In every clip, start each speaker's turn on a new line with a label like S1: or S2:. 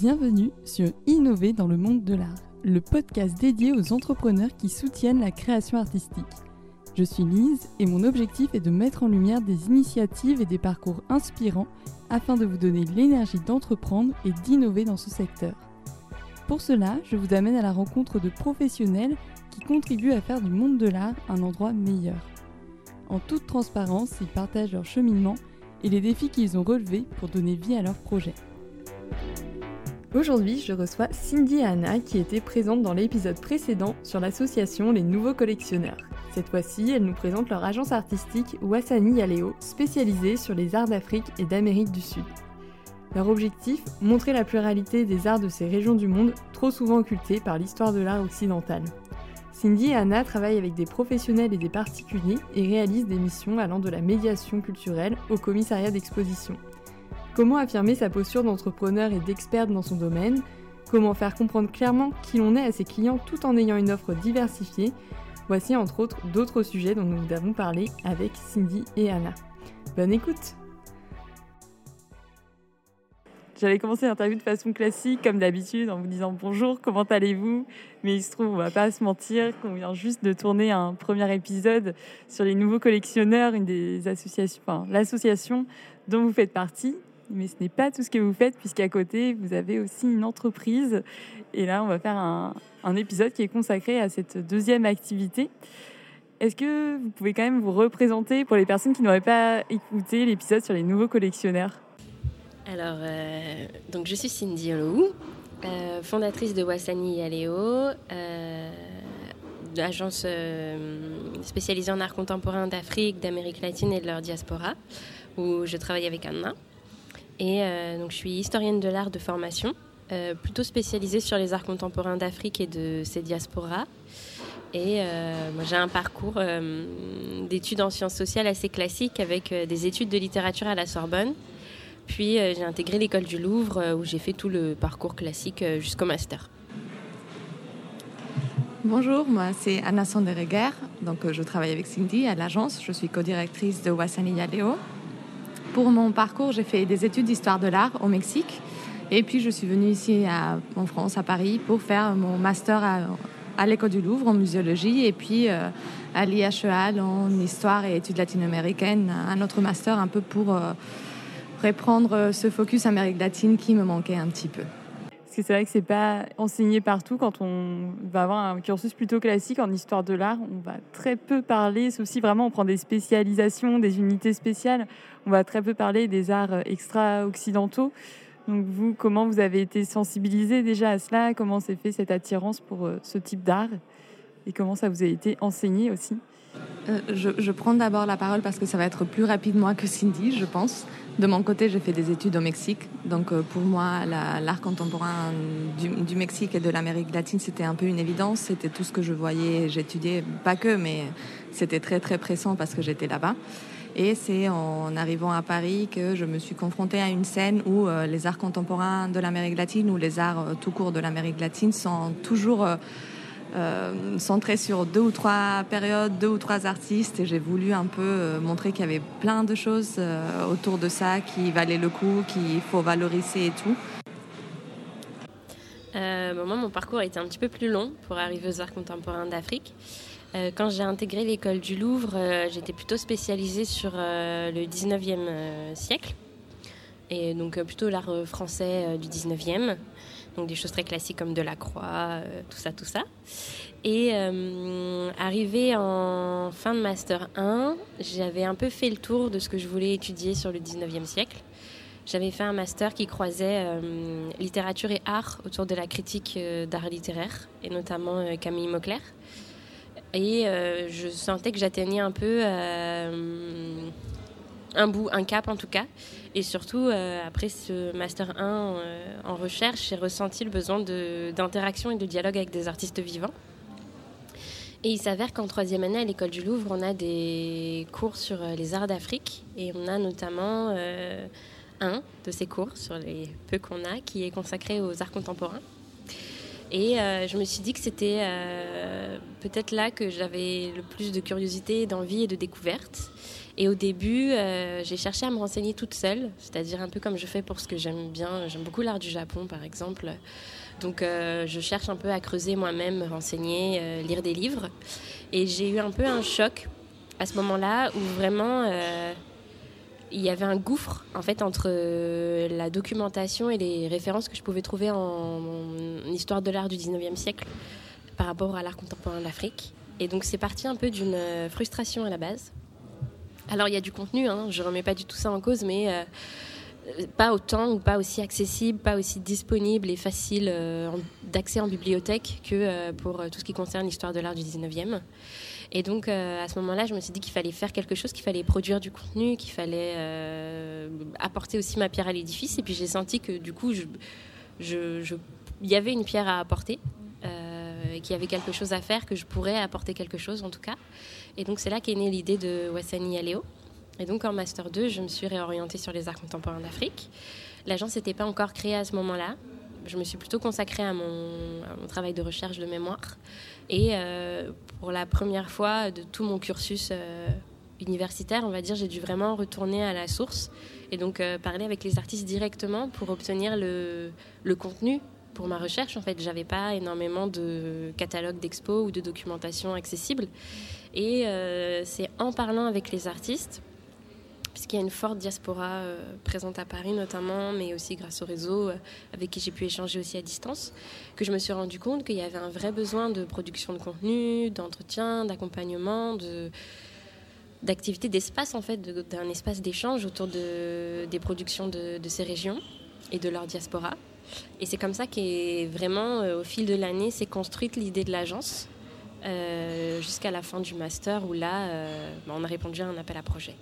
S1: Bienvenue sur Innover dans le monde de l'art, le podcast dédié aux entrepreneurs qui soutiennent la création artistique. Je suis Lise et mon objectif est de mettre en lumière des initiatives et des parcours inspirants afin de vous donner l'énergie d'entreprendre et d'innover dans ce secteur. Pour cela, je vous amène à la rencontre de professionnels qui contribuent à faire du monde de l'art un endroit meilleur. En toute transparence, ils partagent leur cheminement et les défis qu'ils ont relevés pour donner vie à leurs projets. Aujourd'hui, je reçois Cindy et Anna qui étaient présentes dans l'épisode précédent sur l'association Les Nouveaux Collectionneurs. Cette fois-ci, elles nous présentent leur agence artistique Wassani Yaleo, spécialisée sur les arts d'Afrique et d'Amérique du Sud. Leur objectif Montrer la pluralité des arts de ces régions du monde, trop souvent occultées par l'histoire de l'art occidental. Cindy et Anna travaillent avec des professionnels et des particuliers et réalisent des missions allant de la médiation culturelle au commissariat d'exposition. Comment affirmer sa posture d'entrepreneur et d'expert dans son domaine? Comment faire comprendre clairement qui l'on est à ses clients tout en ayant une offre diversifiée? Voici entre autres d'autres sujets dont nous avons parlé avec Cindy et Anna. Bonne écoute! J'allais commencer l'interview de façon classique, comme d'habitude, en vous disant bonjour, comment allez-vous? Mais il se trouve, on va pas se mentir, qu'on vient juste de tourner un premier épisode sur les nouveaux collectionneurs, une des associations, l'association dont vous faites partie mais ce n'est pas tout ce que vous faites, puisqu'à côté, vous avez aussi une entreprise. Et là, on va faire un, épisode qui est consacré à cette deuxième activité. Est-ce que vous pouvez quand même vous représenter pour les personnes qui n'auraient pas écouté l'épisode sur les nouveaux collectionneurs?
S2: Alors, euh, donc je suis Cindy Olou, euh, fondatrice de Wassani Yaleo, euh, agence euh, spécialisée en art contemporain d'Afrique, d'Amérique latine et de leur diaspora, où je travaille avec Anna. Euh, donc, je suis historienne de l'art de formation, euh, plutôt spécialisée sur les arts contemporains d'Afrique et de ses diasporas. Et euh, j'ai un parcours d'études en sciences sociales assez classique avec des études de littérature à la Sorbonne. Puis j'ai intégré l'école du Louvre où j'ai fait tout le parcours classique jusqu'au master.
S3: Bonjour, moi c'est Anna Sandereger. Donc je travaille avec Cindy à l'agence. Je suis co-directrice de Wassani Yaleo. Pour mon parcours, j'ai fait des études d'histoire de l'art au Mexique. Et puis, je suis venue ici en France, à Paris, pour faire mon master à, l'école du Louvre en muséologie et puis euh, à l'IHEA en histoire et études latino-américaines, un autre master un peu pour euh, reprendre ce focus Amérique latine qui me manquait un petit peu.
S1: Parce que c'est vrai que c'est pas enseigné partout. Quand on va avoir un cursus plutôt classique en histoire de l'art, on va très peu parler, sauf si vraiment on prend des spécialisations, des unités spéciales on va très peu parler des arts extra-occidentaux. Donc vous, comment vous avez été sensibilisé déjà à cela? Comment s'est fait cette attirance pour euh, ce type d'art? Et comment ça vous a été enseigné aussi?
S3: Euh, je, prends d'abord la parole parce que ça va être plus rapide moi que Cindy, je pense. De mon côté, j'ai fait des études au Mexique. Donc euh, pour moi, l'art contemporain du, Mexique et de l'Amérique latine, c'était un peu une évidence. C'était tout ce que je voyais, j'étudiais, pas que, mais c'était très très pressant parce que j'étais là-bas. Et c'est en arrivant à Paris que je me suis confrontée à une scène où euh, les arts contemporains de l'Amérique latine ou les arts euh, tout court de l'Amérique latine sont toujours centrés sur deux ou trois périodes, deux ou trois artistes. Et j'ai voulu un peu montrer qu'il y avait plein de choses autour de ça qui valaient le coup, qu'il faut valoriser et tout.
S2: moi, mon parcours a été un petit peu plus long pour arriver aux arts contemporains d'Afrique. Euh, quand j'ai intégré l'école du Louvre, euh, j'étais plutôt spécialisée sur euh, le 19e siècle, et donc plutôt l'art français du 19e, des choses très classiques comme Delacroix, tout ça, tout ça. Et arrivé en fin de master 1, j'avais un peu fait le tour de ce que je voulais étudier sur le 19e siècle. J'avais fait un master qui croisait littérature et art autour de la critique d'art littéraire, et notamment Camille Mauclerc. Et euh, je sentais que j'atteignais un peu euh, un bout, un cap en tout cas. Et surtout, euh, après ce Master 1 en recherche, j'ai ressenti le besoin d'interaction et de dialogue avec des artistes vivants. Et il s'avère qu'en troisième année à l'école du Louvre, on a des cours sur les arts d'Afrique. Et on a notamment un de ces cours, sur les peu qu'on a, qui est consacré aux arts contemporains. Et euh, je me suis dit que c'était euh, peut-être là que j'avais le plus de curiosité, d'envie et de découverte. Et au début, euh, j'ai cherché à me renseigner toute seule, c'est-à-dire un peu comme je fais pour ce que j'aime bien. J'aime beaucoup l'art du Japon, par exemple. Donc, je cherche un peu à creuser moi-même, me renseigner, lire des livres. Et j'ai eu un peu un choc à ce moment-là où vraiment il y avait un gouffre en fait entre la documentation et les références que je pouvais trouver en, histoire de l'art du 19e siècle par rapport à l'art contemporain d'Afrique. Et donc c'est parti un peu d'une frustration à la base. Alors il y a du contenu, hein, je ne remets pas du tout ça en cause, mais euh, pas autant ou pas aussi accessible, pas aussi disponible et facile euh, d'accès en bibliothèque que euh, pour tout ce qui concerne l'histoire de l'art du 19e. Et donc à ce moment-là, je me suis dit qu'il fallait faire quelque chose, qu'il fallait produire du contenu, qu'il fallait apporter aussi ma pierre à l'édifice. Et puis j'ai senti que du coup, il y avait une pierre à apporter qu'il y avait quelque chose à faire, que je pourrais apporter quelque chose en tout cas. Et donc c'est là qu'est née l'idée de Wassani Aléo. Et donc en Master 2, je me suis réorientée sur les arts contemporains d'Afrique. L'agence n'était pas encore créée à ce moment-là. Je me suis plutôt consacrée à mon, travail de recherche de mémoire. Et euh, pour la première fois de tout mon cursus euh, universitaire, on va dire, j'ai dû vraiment retourner à la source et donc euh, parler avec les artistes directement pour obtenir le, contenu pour ma recherche. En fait, j'avais pas énormément de catalogues d'expos ou de documentation accessible. Et c'est en parlant avec les artistes, puisqu'il y a une forte diaspora euh, présente à Paris notamment, mais aussi grâce au réseau euh, avec qui j'ai pu échanger aussi à distance, que je me suis rendu compte qu'il y avait un vrai besoin de production de contenu, d'entretien, d'accompagnement, de d'activité d'espace en fait, d'un espace d'échange autour de, des productions de, ces régions et de leur diaspora. Et c'est comme ça qu'est vraiment, au fil de l'année, s'est construite l'idée de l'agence euh, jusqu'à la fin du master où là, euh, bah, on a répondu à un appel à projet.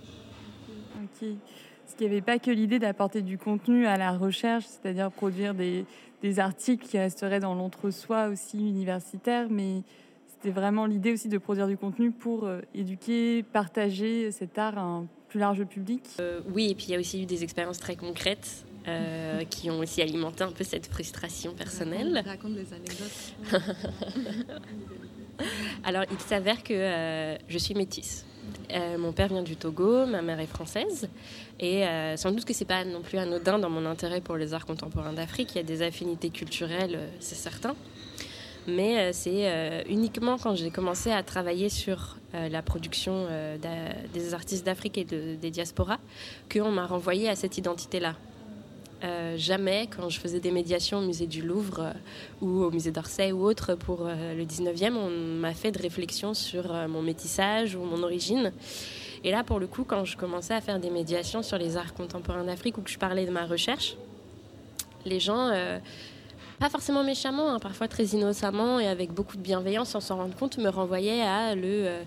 S1: Parce qu'il n'y avait pas que l'idée d'apporter du contenu à la recherche, c'est-à-dire produire des, des, articles qui resteraient dans l'entre-soi aussi universitaire, mais c'était vraiment l'idée aussi de produire du contenu pour euh, éduquer, partager cet art à un plus large public.
S2: oui, et puis il y a aussi eu des expériences très concrètes qui ont aussi alimenté un peu cette frustration personnelle.
S3: Raconte, raconte des anecdotes.
S2: Alors, il s'avère que euh, je suis métisse. Euh, mon père vient du Togo, ma mère est française. Et euh, sans doute que c'est pas non plus anodin dans mon intérêt pour les arts contemporains d'Afrique. Il y a des affinités culturelles, c'est certain. Mais c'est uniquement quand j'ai commencé à travailler sur la production des artistes d'Afrique et des diasporas qu'on m'a renvoyé à cette identité-là. Euh, jamais, quand je faisais des médiations au musée du Louvre euh, ou au musée d'Orsay ou autre pour euh, le 19e, on m'a fait de réflexion sur mon métissage ou mon origine. Et là, pour le coup, quand je commençais à faire des médiations sur les arts contemporains d'Afrique ou que je parlais de ma recherche, les gens, pas forcément méchamment, hein, parfois très innocemment et avec beaucoup de bienveillance, sans s'en rendre compte, me renvoyaient à le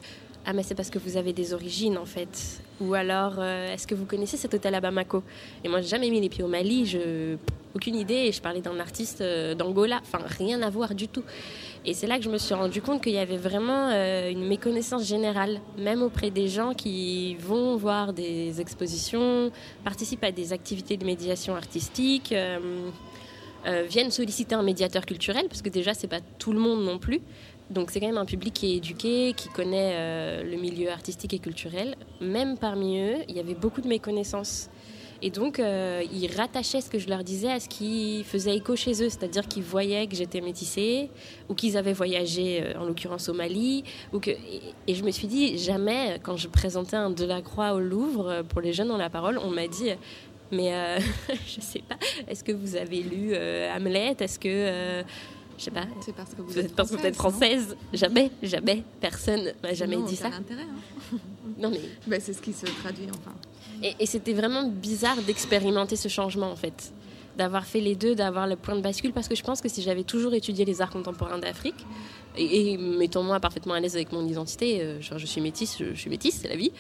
S2: ah mais c'est parce que vous avez des origines en fait. Ou alors euh, est-ce que vous connaissez cet hôtel à Bamako? Et moi j'ai jamais mis les pieds au Mali, je aucune idée. Et je parlais d'un artiste euh, d'Angola, enfin rien à voir du tout. Et c'est là que je me suis rendu compte qu'il y avait vraiment euh, une méconnaissance générale, même auprès des gens qui vont voir des expositions, participent à des activités de médiation artistique. viennent solliciter un médiateur culturel parce que déjà c'est pas tout le monde non plus donc c'est quand même un public qui est éduqué, qui connaît euh, le milieu artistique et culturel. Même parmi eux, il y avait beaucoup de méconnaissances. Et donc, euh, ils rattachaient ce que je leur disais à ce qui faisait écho chez eux, c'est-à-dire qu'ils voyaient que j'étais métissée, ou qu'ils avaient voyagé, euh, en l'occurrence au Mali. Ou que... Et je me suis dit, jamais, quand je présentais un Delacroix au Louvre, pour les jeunes dans la parole, on m'a dit, mais je sais pas, est-ce que vous avez lu Hamlet? Est-ce que je sais pas.
S3: C'est parce que vous êtes,
S2: parce
S3: que
S2: française. Jamais, jamais. Personne m'a jamais dit ça.
S3: intérêt. Hein.
S2: non mais.
S3: Bah, c'est ce qui se traduit enfin.
S2: Et, et c'était vraiment bizarre d'expérimenter ce changement en fait, d'avoir fait les deux, d'avoir le point de bascule, parce que je pense que si j'avais toujours étudié les arts contemporains d'Afrique, et, mettons-moi parfaitement à l'aise avec mon identité, euh, genre je suis métisse, je, suis métisse, c'est la vie,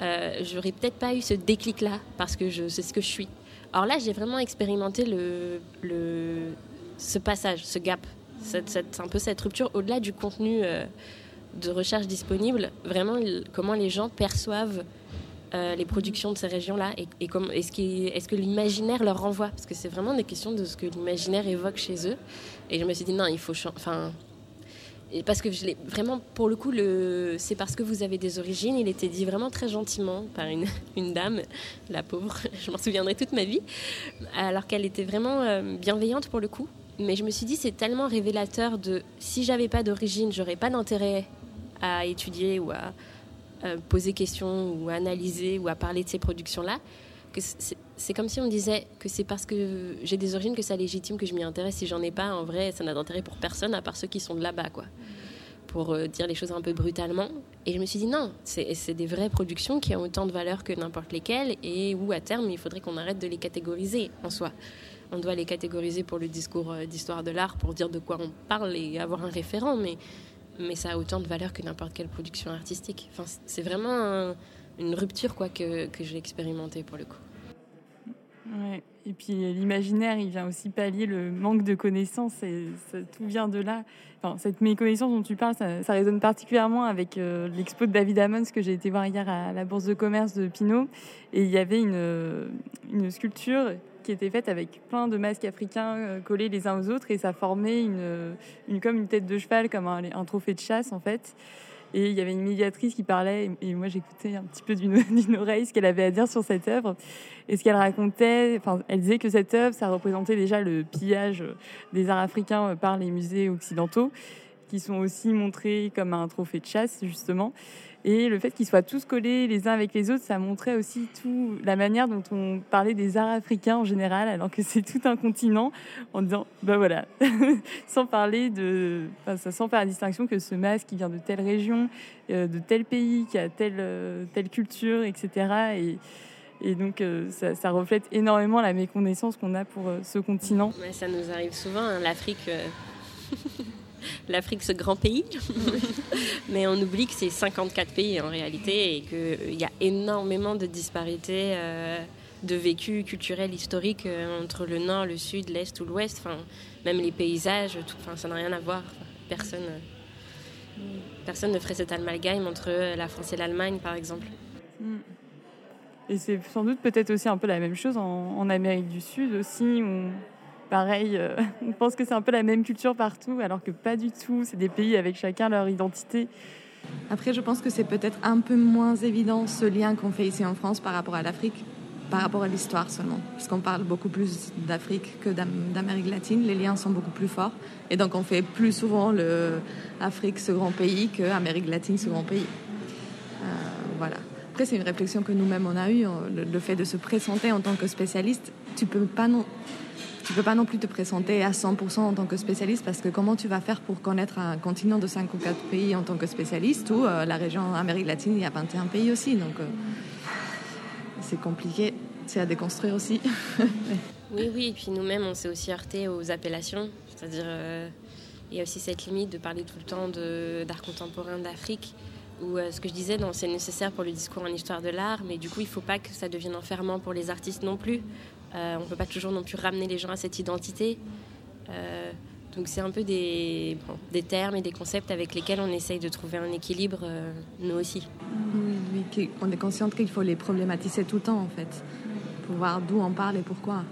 S2: euh, j'aurais peut-être pas eu ce déclic-là, parce que je sais ce que je suis. Alors là, j'ai vraiment expérimenté le, le, ce passage, ce gap c'est un peu cette rupture au-delà du contenu euh, de recherche disponible, vraiment comment les gens perçoivent euh, les productions de ces régions-là et, est-ce, que l'imaginaire leur renvoie? Parce que c'est vraiment des questions de ce que l'imaginaire évoque chez eux. Et je me suis dit, non, il faut, enfin, parce que vraiment, pour le coup, le, c'est parce que vous avez des origines. Il était dit vraiment très gentiment par une, une dame, la pauvre, je m'en souviendrai toute ma vie, alors qu'elle était vraiment euh, bienveillante pour le coup. Mais je me suis dit, c'est tellement révélateur de si j'avais pas d'origine, j'aurais pas d'intérêt à étudier ou à euh, poser questions ou à analyser ou à parler de ces productions-là. Que c'est comme si on disait que c'est parce que j'ai des origines que ça légitime que je m'y intéresse. Si j'en ai pas, en vrai, ça n'a d'intérêt pour personne à part ceux qui sont de là-bas, quoi. Pour euh, dire les choses un peu brutalement. Et je me suis dit non, c'est des vraies productions qui ont autant de valeur que n'importe lesquelles et où à terme il faudrait qu'on arrête de les catégoriser en soi. On doit les catégoriser pour le discours euh, d'histoire de l'art, pour dire de quoi on parle et avoir un référent, mais, mais ça a autant de valeur que n'importe quelle production artistique. Enfin, c'est vraiment une rupture quoi, que, que j'ai expérimentée pour le coup.
S1: Et puis l'imaginaire, il vient aussi pallier le manque de connaissances et tout vient de là. Enfin, cette méconnaissance dont tu parles, ça, résonne particulièrement avec euh, l'expo de David Ammons que j'ai été voir hier à la Bourse de commerce de Pinot. Et il y avait une, une sculpture qui était faite avec plein de masques africains euh, collés les uns aux autres et ça formait une, une comme une tête de cheval, comme un, un trophée de chasse en fait. Et il y avait une médiatrice qui parlait, et moi j'écoutais un petit peu d'une oreille ce qu'elle avait à dire sur cette œuvre. Et ce qu'elle racontait, enfin, elle disait que cette œuvre, ça représentait déjà le pillage des arts africains par les musées occidentaux, qui sont aussi montrés comme un trophée de chasse, justement. Et le fait qu'ils soient tous collés les uns avec les autres, ça montrait aussi tout la manière dont on parlait des arts africains en général, alors que c'est tout un continent, en disant, ben voilà, sans parler de, enfin, sans faire la distinction que ce masque qui vient de telle région, euh, de tel pays, qui a telle, euh, telle culture, etc. Et, donc, euh, ça, reflète énormément la méconnaissance qu'on a pour ce continent.
S2: ça nous arrive souvent, hein, l'Afrique. l'Afrique, ce grand pays. Mais on oublie que c'est 54 pays en réalité et qu'il y a énormément de disparités euh, de vécu culturel, historique euh, entre le nord, le sud, l'est ou l'ouest. Enfin, même les paysages, tout, enfin, ça n'a rien à voir. Personne, personne ne ferait cet amalgame entre la France et l'Allemagne, par exemple. Mm.
S1: Et c'est sans doute peut-être aussi un peu la même chose en, Amérique du Sud aussi, pareil, euh, on pense que c'est un peu la même culture partout, alors que pas du tout. C'est des pays avec chacun leur identité.
S3: Après, je pense que c'est peut-être un peu moins évident ce lien qu'on fait ici en France par rapport à l'Afrique, par rapport à l'histoire seulement. Parce qu'on parle beaucoup plus d'Afrique que d'Amérique latine, les liens sont beaucoup plus forts. Et donc on fait plus souvent l'Afrique, ce grand pays, que Amérique latine, ce grand pays. Euh, voilà. Après, c'est une réflexion que nous-mêmes on a eue, le, le, fait de se présenter en tant que spécialiste. Tu peux pas non tu peux pas non plus te présenter à 100% en tant que spécialiste parce que comment tu vas faire pour connaître un continent de 5 ou 4 pays en tant que spécialiste ou euh, la région Amérique latine, il y a 21 pays aussi. Donc euh, c'est compliqué, c'est à déconstruire aussi.
S2: oui, oui, et puis nous-mêmes, on s'est aussi heurté aux appellations. C'est-à-dire, euh, il y a aussi cette limite de parler tout le temps d'art contemporain d'Afrique ou ce que je disais, c'est nécessaire pour le discours en histoire de l'art, mais du coup, il ne faut pas que ça devienne enfermant pour les artistes non plus. Euh, on ne peut pas toujours non plus ramener les gens à cette identité. Euh, donc c'est un peu des, des, termes et des concepts avec lesquels on essaye de trouver un équilibre, euh, nous aussi.
S3: Oui, on est consciente qu'il faut les problématiser tout le temps en fait, pour voir d'où on parle et pourquoi,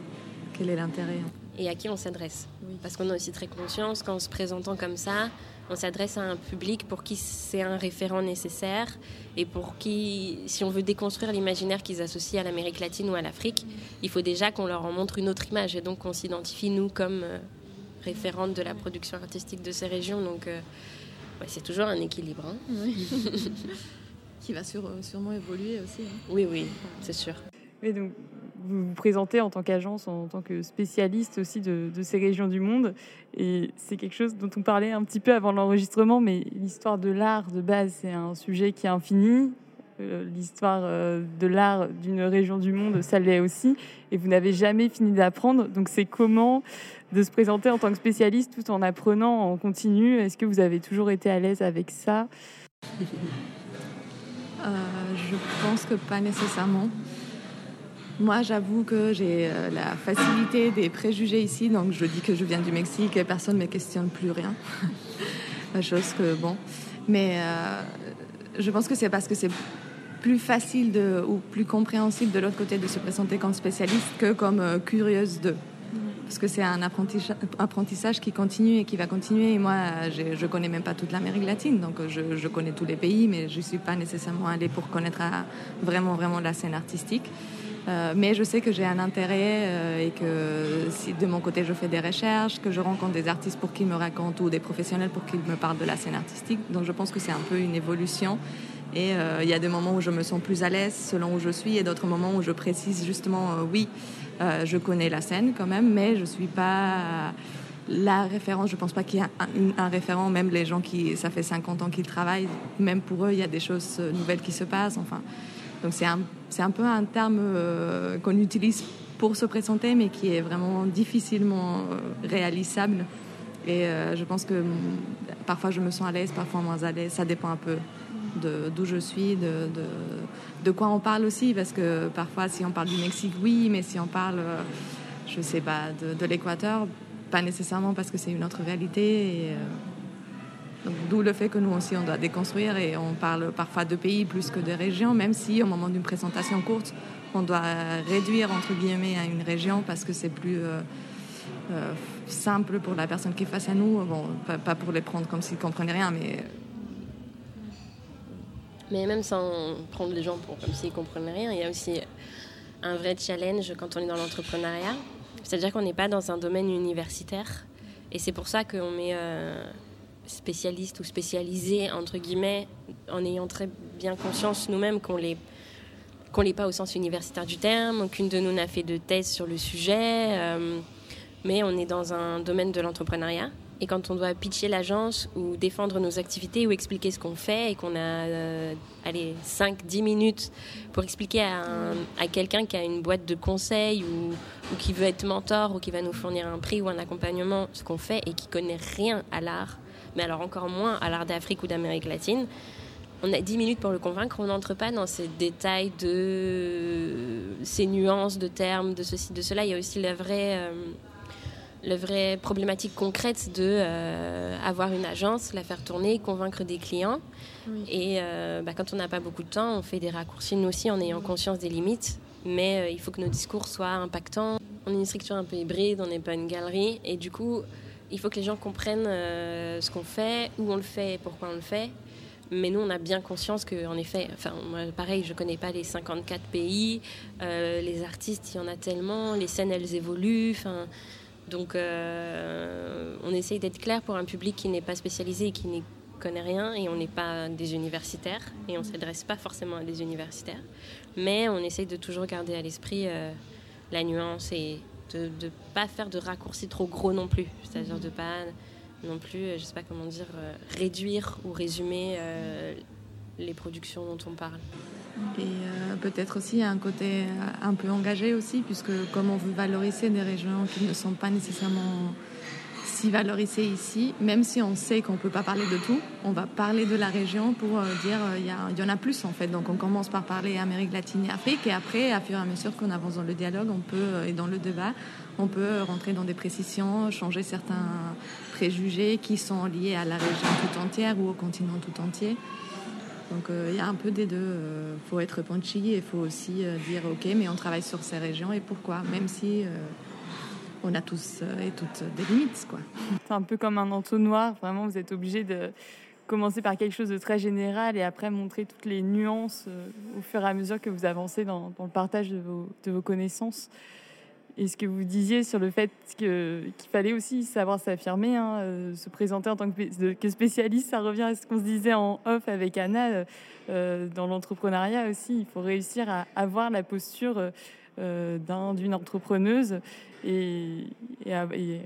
S3: quel est l'intérêt.
S2: Et à qui on s'adresse. Parce qu'on a aussi très conscience qu'en se présentant comme ça, on s'adresse à un public pour qui c'est un référent nécessaire et pour qui, si on veut déconstruire l'imaginaire qu'ils associent à l'Amérique latine ou à l'Afrique, il faut déjà qu'on leur en montre une autre image et donc qu'on s'identifie, nous, comme euh, référente de la production artistique de ces régions. Donc, euh, c'est toujours un équilibre. Hein.
S3: qui va euh, sûrement évoluer aussi. Hein.
S2: Oui, oui, c'est sûr.
S1: Donc vous vous présentez en tant qu'agence, en tant que spécialiste aussi de, ces régions du monde. Et c'est quelque chose dont on parlait un petit peu avant l'enregistrement, mais l'histoire de l'art de base, c'est un sujet qui est infini. Euh, l'histoire euh, de l'art d'une région du monde, ça l'est aussi. Et vous n'avez jamais fini d'apprendre. Donc c'est comment de se présenter en tant que spécialiste tout en apprenant en continu? Est-ce que vous avez toujours été à l'aise avec ça?
S3: Euh, Je pense que pas nécessairement. Moi, j'avoue que j'ai euh, la facilité des préjugés ici, donc je dis que je viens du Mexique et personne ne me questionne plus rien. la chose que, bon. Mais euh, je pense que c'est parce que c'est plus facile de, ou plus compréhensible de l'autre côté de se présenter comme spécialiste que comme euh, curieuse de. parce que c'est un apprentissage, qui continue et qui va continuer. Et moi, je ne connais même pas toute l'Amérique latine, donc je, je, connais tous les pays, mais je ne suis pas nécessairement allée pour connaître vraiment, vraiment la scène artistique. Euh, mais je sais que j'ai un intérêt euh, et que si de mon côté je fais des recherches, que je rencontre des artistes pour qu'ils me racontent ou des professionnels pour qu'ils me parlent de la scène artistique. Donc je pense que c'est un peu une évolution. Et euh, il y a des moments où je me sens plus à l'aise selon où je suis et d'autres moments où je précise justement, oui, je connais la scène quand même, mais je ne suis pas la référence. Je ne pense pas qu'il y ait un, un, référent, même les gens qui, ça fait 50 ans qu'ils travaillent, même pour eux, il y a des choses nouvelles qui se passent. Enfin, donc c'est un, un, peu un terme euh, qu'on utilise pour se présenter, mais qui est vraiment difficilement euh, réalisable. Et euh, je pense que parfois je me sens à l'aise, parfois moins à l'aise. Ça dépend un peu d'où je suis, de, de, de, quoi on parle aussi. Parce que parfois, si on parle du Mexique, oui, mais si on parle, je sais pas, de, de l'Équateur, pas nécessairement parce que c'est une autre réalité. D'où le fait que nous aussi, on doit déconstruire et on parle parfois de pays plus que de régions, même si au moment d'une présentation courte, on doit réduire entre guillemets à une région parce que c'est plus euh, euh, simple pour la personne qui est face à nous. Bon, pas, pour les prendre comme s'ils comprenaient rien, mais
S2: mais même sans prendre les gens pour comme s'ils comprenaient rien, il y a aussi un vrai challenge quand on est dans l'entrepreneuriat. C'est-à-dire qu'on n'est pas dans un domaine universitaire. Et c'est pour ça qu'on met euh, spécialistes ou spécialisés, entre guillemets, en ayant très bien conscience nous-mêmes qu'on les l'est pas au sens universitaire du terme, aucune de nous n'a fait de thèse sur le sujet, euh, mais on est dans un domaine de l'entrepreneuriat. Et quand on doit pitcher l'agence ou défendre nos activités ou expliquer ce qu'on fait et qu'on a euh, allez, 5-10 minutes pour expliquer à, quelqu'un qui a une boîte de conseils ou, ou, qui veut être mentor ou qui va nous fournir un prix ou un accompagnement ce qu'on fait et qui connaît rien à l'art, mais alors encore moins à l'art d'Afrique ou d'Amérique latine. On a 10 minutes pour le convaincre, on n'entre pas dans ces détails de ces nuances de termes, de ceci, de cela. Il y a aussi la vraie, euh, la vraie problématique concrète de euh, avoir une agence, la faire tourner, convaincre des clients. Et euh, bah, quand on n'a pas beaucoup de temps, on fait des raccourcis nous aussi en ayant conscience des limites. Mais il faut que nos discours soient impactants. On est une structure un peu hybride, on n'est pas une galerie. Et du coup, il faut que les gens comprennent euh, ce qu'on fait, où on le fait et pourquoi on le fait. Mais nous, on a bien conscience qu'en effet, enfin, moi, pareil, je ne connais pas les 54 pays, euh, les artistes, il y en a tellement, les scènes, elles évoluent. Donc, euh, on essaye d'être clair pour un public qui n'est pas spécialisé et qui n'y connaît rien. Et on n'est pas des universitaires et on ne s'adresse pas forcément à des universitaires. Mais on essaye de toujours garder à l'esprit la nuance et de ne pas faire de raccourcis trop gros non plus. C'est-à-dire de pas non plus, euh, je sais pas comment dire, euh, réduire ou résumer euh, les productions dont on parle.
S3: Et peut-être aussi un côté un peu engagé aussi, puisque comme on veut valoriser des régions qui ne sont pas nécessairement si valorisé ici, même si on sait qu'on ne peut pas parler de tout, on va parler de la région pour euh, dire euh, il y, en a plus en fait. Donc on commence par parler Amérique latine et Afrique et après, à fur et à mesure qu'on avance dans le dialogue on peut, euh, et dans le débat, on peut rentrer dans des précisions, changer certains préjugés qui sont liés à la région tout entière ou au continent tout entier. Donc il y a un peu des deux. Il faut être punchy et il faut aussi dire ok, mais on travaille sur ces régions et pourquoi, même si on a tous euh, et toutes des limites.
S1: C'est un peu comme un entonnoir, vraiment, vous êtes obligé de commencer par quelque chose de très général et après montrer toutes les nuances euh, au fur et à mesure que vous avancez dans, le partage de vos, connaissances. Et ce que vous disiez sur le fait qu'il fallait aussi savoir s'affirmer, hein, euh, se présenter en tant que, spécialiste, ça revient à ce qu'on se disait en off avec Anna. dans l'entrepreneuriat aussi, il faut réussir à avoir la posture d'une entrepreneuse et,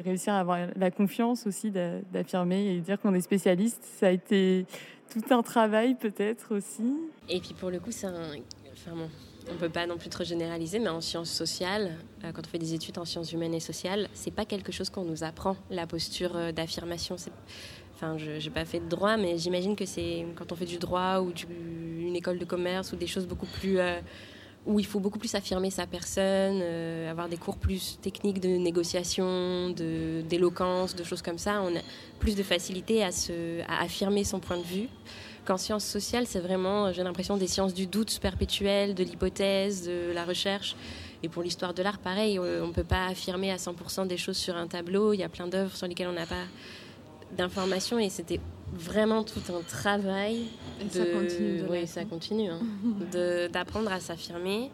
S1: réussir à avoir la confiance aussi d'affirmer et dire qu'on est spécialiste. Ça a été tout un travail peut-être aussi.
S2: Et puis pour le coup, c'est un... Enfin on peut pas non plus trop généraliser, mais en sciences sociales, euh, quand on fait des études en sciences humaines et sociales, c'est pas quelque chose qu'on nous apprend, la posture euh, d'affirmation. Enfin, je n'ai pas fait de droit, mais j'imagine que c'est quand on fait du droit ou une école de commerce ou des choses beaucoup plus euh, où il faut beaucoup plus affirmer sa personne, euh, avoir des cours plus techniques de négociation, d'éloquence, de, choses comme ça. On a plus de facilité à, se, à affirmer son point de vue. Qu'en sciences sociales, c'est vraiment, j'ai l'impression, des sciences du doute perpétuel, de l'hypothèse, de la recherche. Et pour l'histoire de l'art, pareil, on ne peut pas affirmer à 100% des choses sur un tableau. Il y a plein d'œuvres sur lesquelles on n'a pas d'informations et c'était vraiment tout un travail.
S3: Et de... ça continue.
S2: oui, ça continue. Hein. D'apprendre à s'affirmer.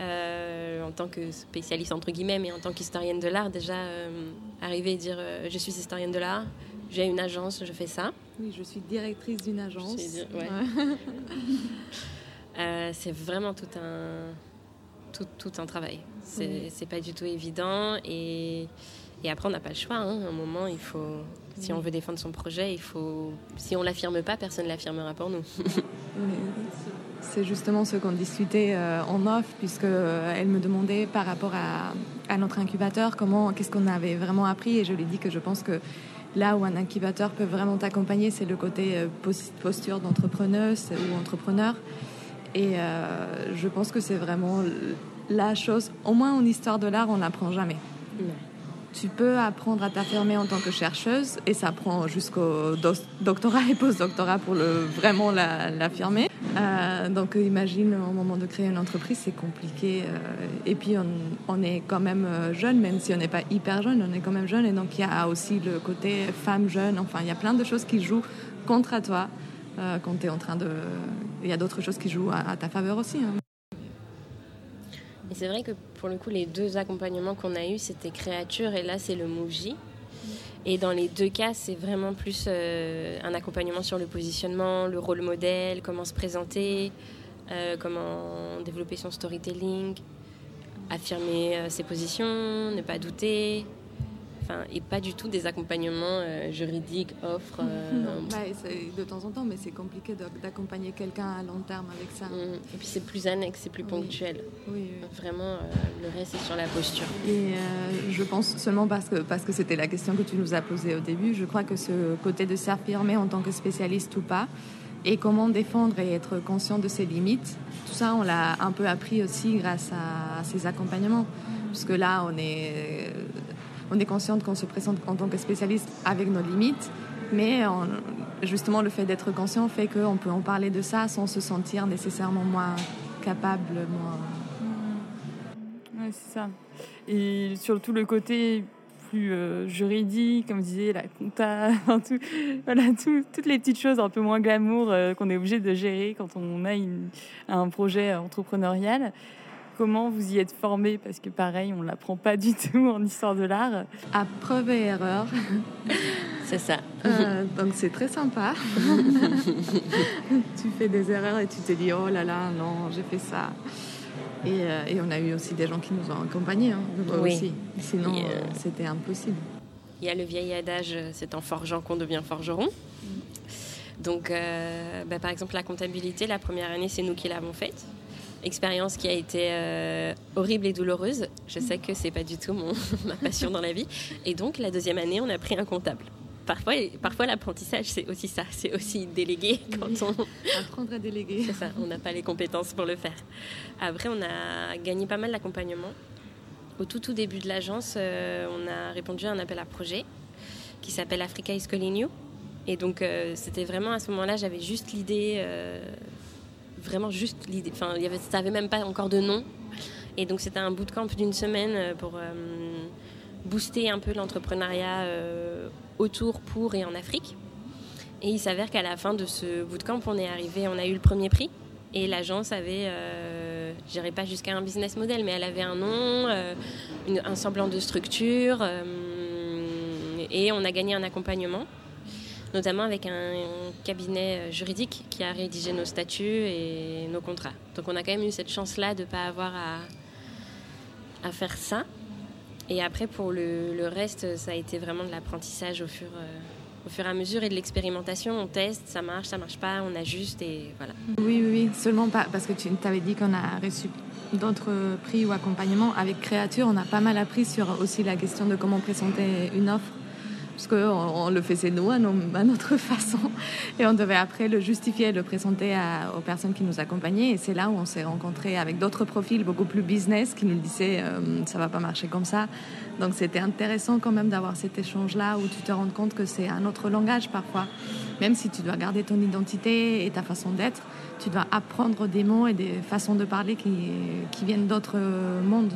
S2: Euh, en tant que spécialiste entre guillemets, mais en tant qu'historienne de l'art, déjà euh, arriver et dire euh, je suis historienne de l'art, j'ai une agence, je fais ça.
S3: Oui, je suis directrice d'une agence.
S2: c'est vraiment tout un, tout, tout un travail. C'est pas du tout évident et, et après on n'a pas le choix. Hein. À un moment, il faut, si on veut défendre son projet, il faut, si on l'affirme pas, personne ne l'affirmera pour nous.
S3: C'est justement ce qu'on discutait euh, en off, puisque euh, elle me demandait par rapport à, à notre incubateur, comment, qu'est-ce qu'on avait vraiment appris, et je lui ai dit que je pense que là où un incubateur peut vraiment t'accompagner, c'est le côté euh, posture d'entrepreneuse ou entrepreneur. Et je pense que c'est vraiment la chose, au moins en histoire de l'art, on n'apprend jamais. Tu peux apprendre à t'affirmer en tant que chercheuse et ça prend jusqu'au doctorat et post-doctorat pour le, vraiment l'affirmer. Euh, donc imagine au moment de créer une entreprise, c'est compliqué. Euh, et puis on, est quand même euh, jeune, même si on n'est pas hyper jeune, on est quand même jeune. Et donc il y a aussi le côté femme jeune. Enfin, il y a plein de choses qui jouent contre toi quand tu es en train de... Il y a d'autres choses qui jouent à, ta faveur aussi. Hein.
S2: C'est vrai que pour le coup, les deux accompagnements qu'on a eus, c'était créature et là, c'est le Mouji. Et dans les deux cas, c'est vraiment plus euh, un accompagnement sur le positionnement, le rôle modèle, comment se présenter, euh, comment développer son storytelling, affirmer euh, ses positions, ne pas douter, et pas du tout des accompagnements euh, juridiques, offres.
S3: Euh, de temps en temps, mais c'est compliqué d'accompagner quelqu'un à long terme avec ça. Mm.
S2: Et puis c'est plus annexe, c'est plus ponctuel.
S3: Oui.
S2: Vraiment, euh, le reste est sur la posture.
S3: Et je pense seulement parce que parce que c'était la question que tu nous as posée au début, je crois que ce côté de s'affirmer en tant que spécialiste ou pas, et comment défendre et être conscient de ses limites. Tout ça, on l'a un peu appris aussi grâce à ces accompagnements. Parce que là, on est on est consciente qu'on se présente en tant que spécialiste avec nos limites, mais justement le fait d'être conscient fait qu'on peut en parler de ça sans se sentir nécessairement moins capable, moins...
S1: Ouais, c'est ça. Et surtout le côté plus euh, juridique, comme je disais, la compta, tout, voilà, toutes les petites choses un peu moins glamour euh, qu'on est obligé de gérer quand on a un projet entrepreneurial. Comment vous y êtes formé Parce que pareil, on ne l'apprend pas du tout en histoire de l'art.
S3: À preuve et erreur.
S2: C'est ça.
S3: Euh, donc c'est très sympa. tu fais des erreurs et tu te dis, oh là là, non, j'ai fait ça. Et, euh, et, on a eu aussi des gens qui nous ont accompagnés. Hein, oui. aussi. Sinon, euh, c'était impossible.
S2: Il y a le vieil adage, c'est en forgeant qu'on devient forgeron. Donc, bah, par exemple, la comptabilité, la première année, c'est nous qui l'avons faite expérience qui a été euh, horrible et douloureuse. Je sais que c'est pas du tout mon, ma passion dans la vie. Et donc, la deuxième année, on a pris un comptable. Parfois, parfois l'apprentissage, c'est aussi ça. C'est aussi déléguer quand on.
S3: Apprendre à déléguer.
S2: C'est ça, on n'a pas les compétences pour le faire. Après, on a gagné pas mal d'accompagnement. Au tout, tout début de l'agence, euh, on a répondu à un appel à projet qui s'appelle Africa is calling you. Et donc, euh, c'était vraiment à ce moment-là, j'avais juste l'idée vraiment juste l'idée. Enfin, y avait, ça n'avait même pas encore de nom. Et donc, c'était un bootcamp d'une semaine euh, pour euh, booster un peu l'entrepreneuriat euh, autour, pour et en Afrique. Et il s'avère qu'à la fin de ce bootcamp, on est arrivé, on a eu le premier prix. Et l'agence avait, euh, je dirais pas jusqu'à un business model, mais elle avait un nom, un semblant de structure. et on a gagné un accompagnement notamment avec un, cabinet euh, juridique qui a rédigé nos statuts et nos contrats. Donc on a quand même eu cette chance-là de ne pas avoir à, à faire ça. Et après, pour le, reste, ça a été vraiment de l'apprentissage au fur, euh, au fur et à mesure et de l'expérimentation. On teste, ça marche, ça marche pas, on ajuste et voilà.
S3: Oui, oui, oui. Seulement pas, parce que tu t'avais dit qu'on a reçu d'autres prix ou accompagnements. Avec Créature, on a pas mal appris sur aussi la question de comment présenter une offre parce qu'on on le faisait nous à, notre façon. Et on devait après le justifier le présenter aux personnes qui nous accompagnaient. Et c'est là où on s'est rencontrés avec d'autres profils beaucoup plus business qui nous disaient euh, ça va pas marcher comme ça. Donc c'était intéressant quand même d'avoir cet échange-là où tu te rends compte que c'est un autre langage parfois. Même si tu dois garder ton identité et ta façon d'être, tu dois apprendre des mots et des façons de parler qui, qui viennent d'autres mondes.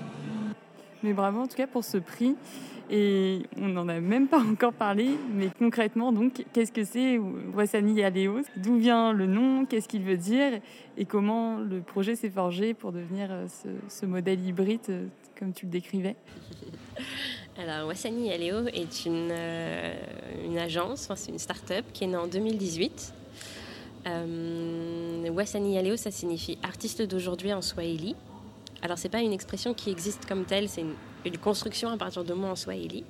S1: Mais bravo en tout cas pour ce prix. Et on n'en a même pas encore parlé, mais concrètement, donc, qu'est-ce que c'est Wassani Aléos D'où vient le nom Qu'est-ce qu'il veut dire Et comment le projet s'est forgé pour devenir euh, ce, modèle hybride, euh, comme tu le décrivais?
S2: Alors, Wassani Aléo est une, euh, une agence, c'est une start-up qui est née en 2018. Euh, Wassani ça signifie artiste d'aujourd'hui en Swahili. Alors, c'est pas une expression qui existe comme telle, c'est une une construction à partir de mots en swahili.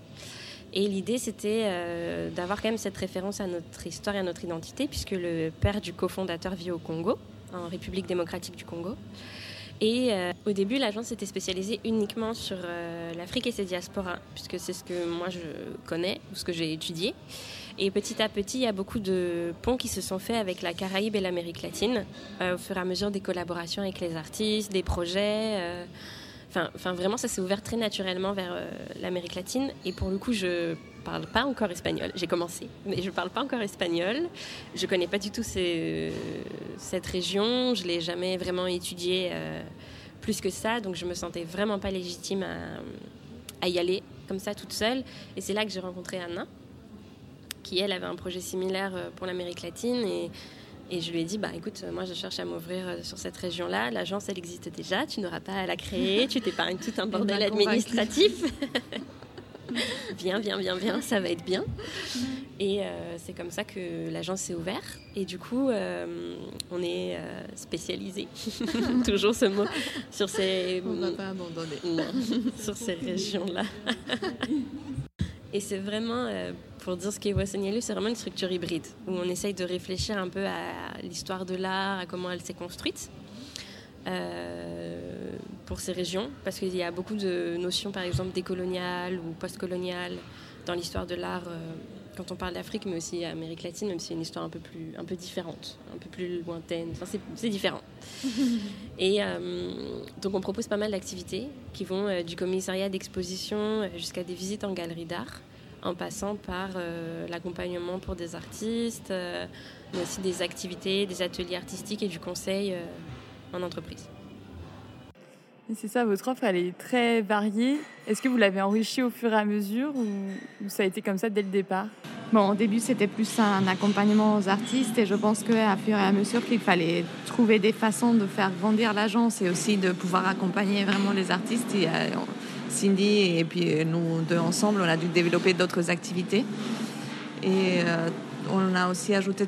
S2: Et l'idée, c'était euh, d'avoir quand même cette référence à notre histoire et à notre identité, puisque le père du cofondateur vit au Congo, en République démocratique du Congo. Et euh, au début, l'agence était spécialisée uniquement sur euh, l'Afrique et ses diasporas, puisque c'est ce que moi je connais ou ce que j'ai étudié. Et petit à petit, il y a beaucoup de ponts qui se sont faits avec la Caraïbe et l'Amérique latine, au fur et à mesure des collaborations avec les artistes, des projets. Enfin, vraiment, ça s'est ouvert très naturellement vers euh, l'Amérique latine. Et pour le coup, je parle pas encore espagnol. J'ai commencé, mais je parle pas encore espagnol. Je connais pas du tout cette région. Je l'ai jamais vraiment étudiée euh, plus que ça. Donc, je me sentais vraiment pas légitime à, y aller comme ça toute seule. Et c'est là que j'ai rencontré Anna, qui elle avait un projet similaire euh, pour l'Amérique latine et je lui ai dit, bah écoute, moi je cherche à m'ouvrir euh, sur cette région-là. L'agence, elle existe déjà. Tu n'auras pas à la créer. tu t'épargnes tout un bordel administratif. viens, viens, viens, viens, ça va être bien. Et euh, c'est comme ça que l'agence s'est ouverte. Et du coup, euh, on est spécialisé, toujours ce mot, sur ces.
S3: On va pas abandonner.
S2: sur ces régions-là. Et c'est vraiment, euh, pour dire ce qu'est Wassanielu, c'est vraiment une structure hybride, où on essaye de réfléchir un peu à l'histoire de l'art, à comment elle s'est construite euh, pour ces régions, parce qu'il y a beaucoup de notions, par exemple, décoloniales ou postcoloniales dans l'histoire de l'art, euh, quand on parle d'Afrique, mais aussi Amérique latine, même si c'est une histoire un peu, plus, un peu différente, un peu plus lointaine, enfin, c'est différent. Et donc on propose pas mal d'activités qui vont du commissariat d'exposition jusqu'à des visites en galerie d'art en passant par euh, l'accompagnement pour des artistes, euh, mais aussi des activités, des ateliers artistiques et du conseil euh, en entreprise.
S1: C'est ça, votre offre, elle est très variée. Est-ce que vous l'avez enrichie au fur et à mesure ou, ça a été comme ça dès le départ?
S3: Bon, au début, c'était plus un accompagnement aux artistes et je pense qu'à fur et à mesure qu'il fallait trouver des façons de faire grandir l'agence et aussi de pouvoir accompagner vraiment les artistes. Et, Cindy et puis nous deux ensemble, on a dû développer d'autres activités. Et euh, on a aussi ajouté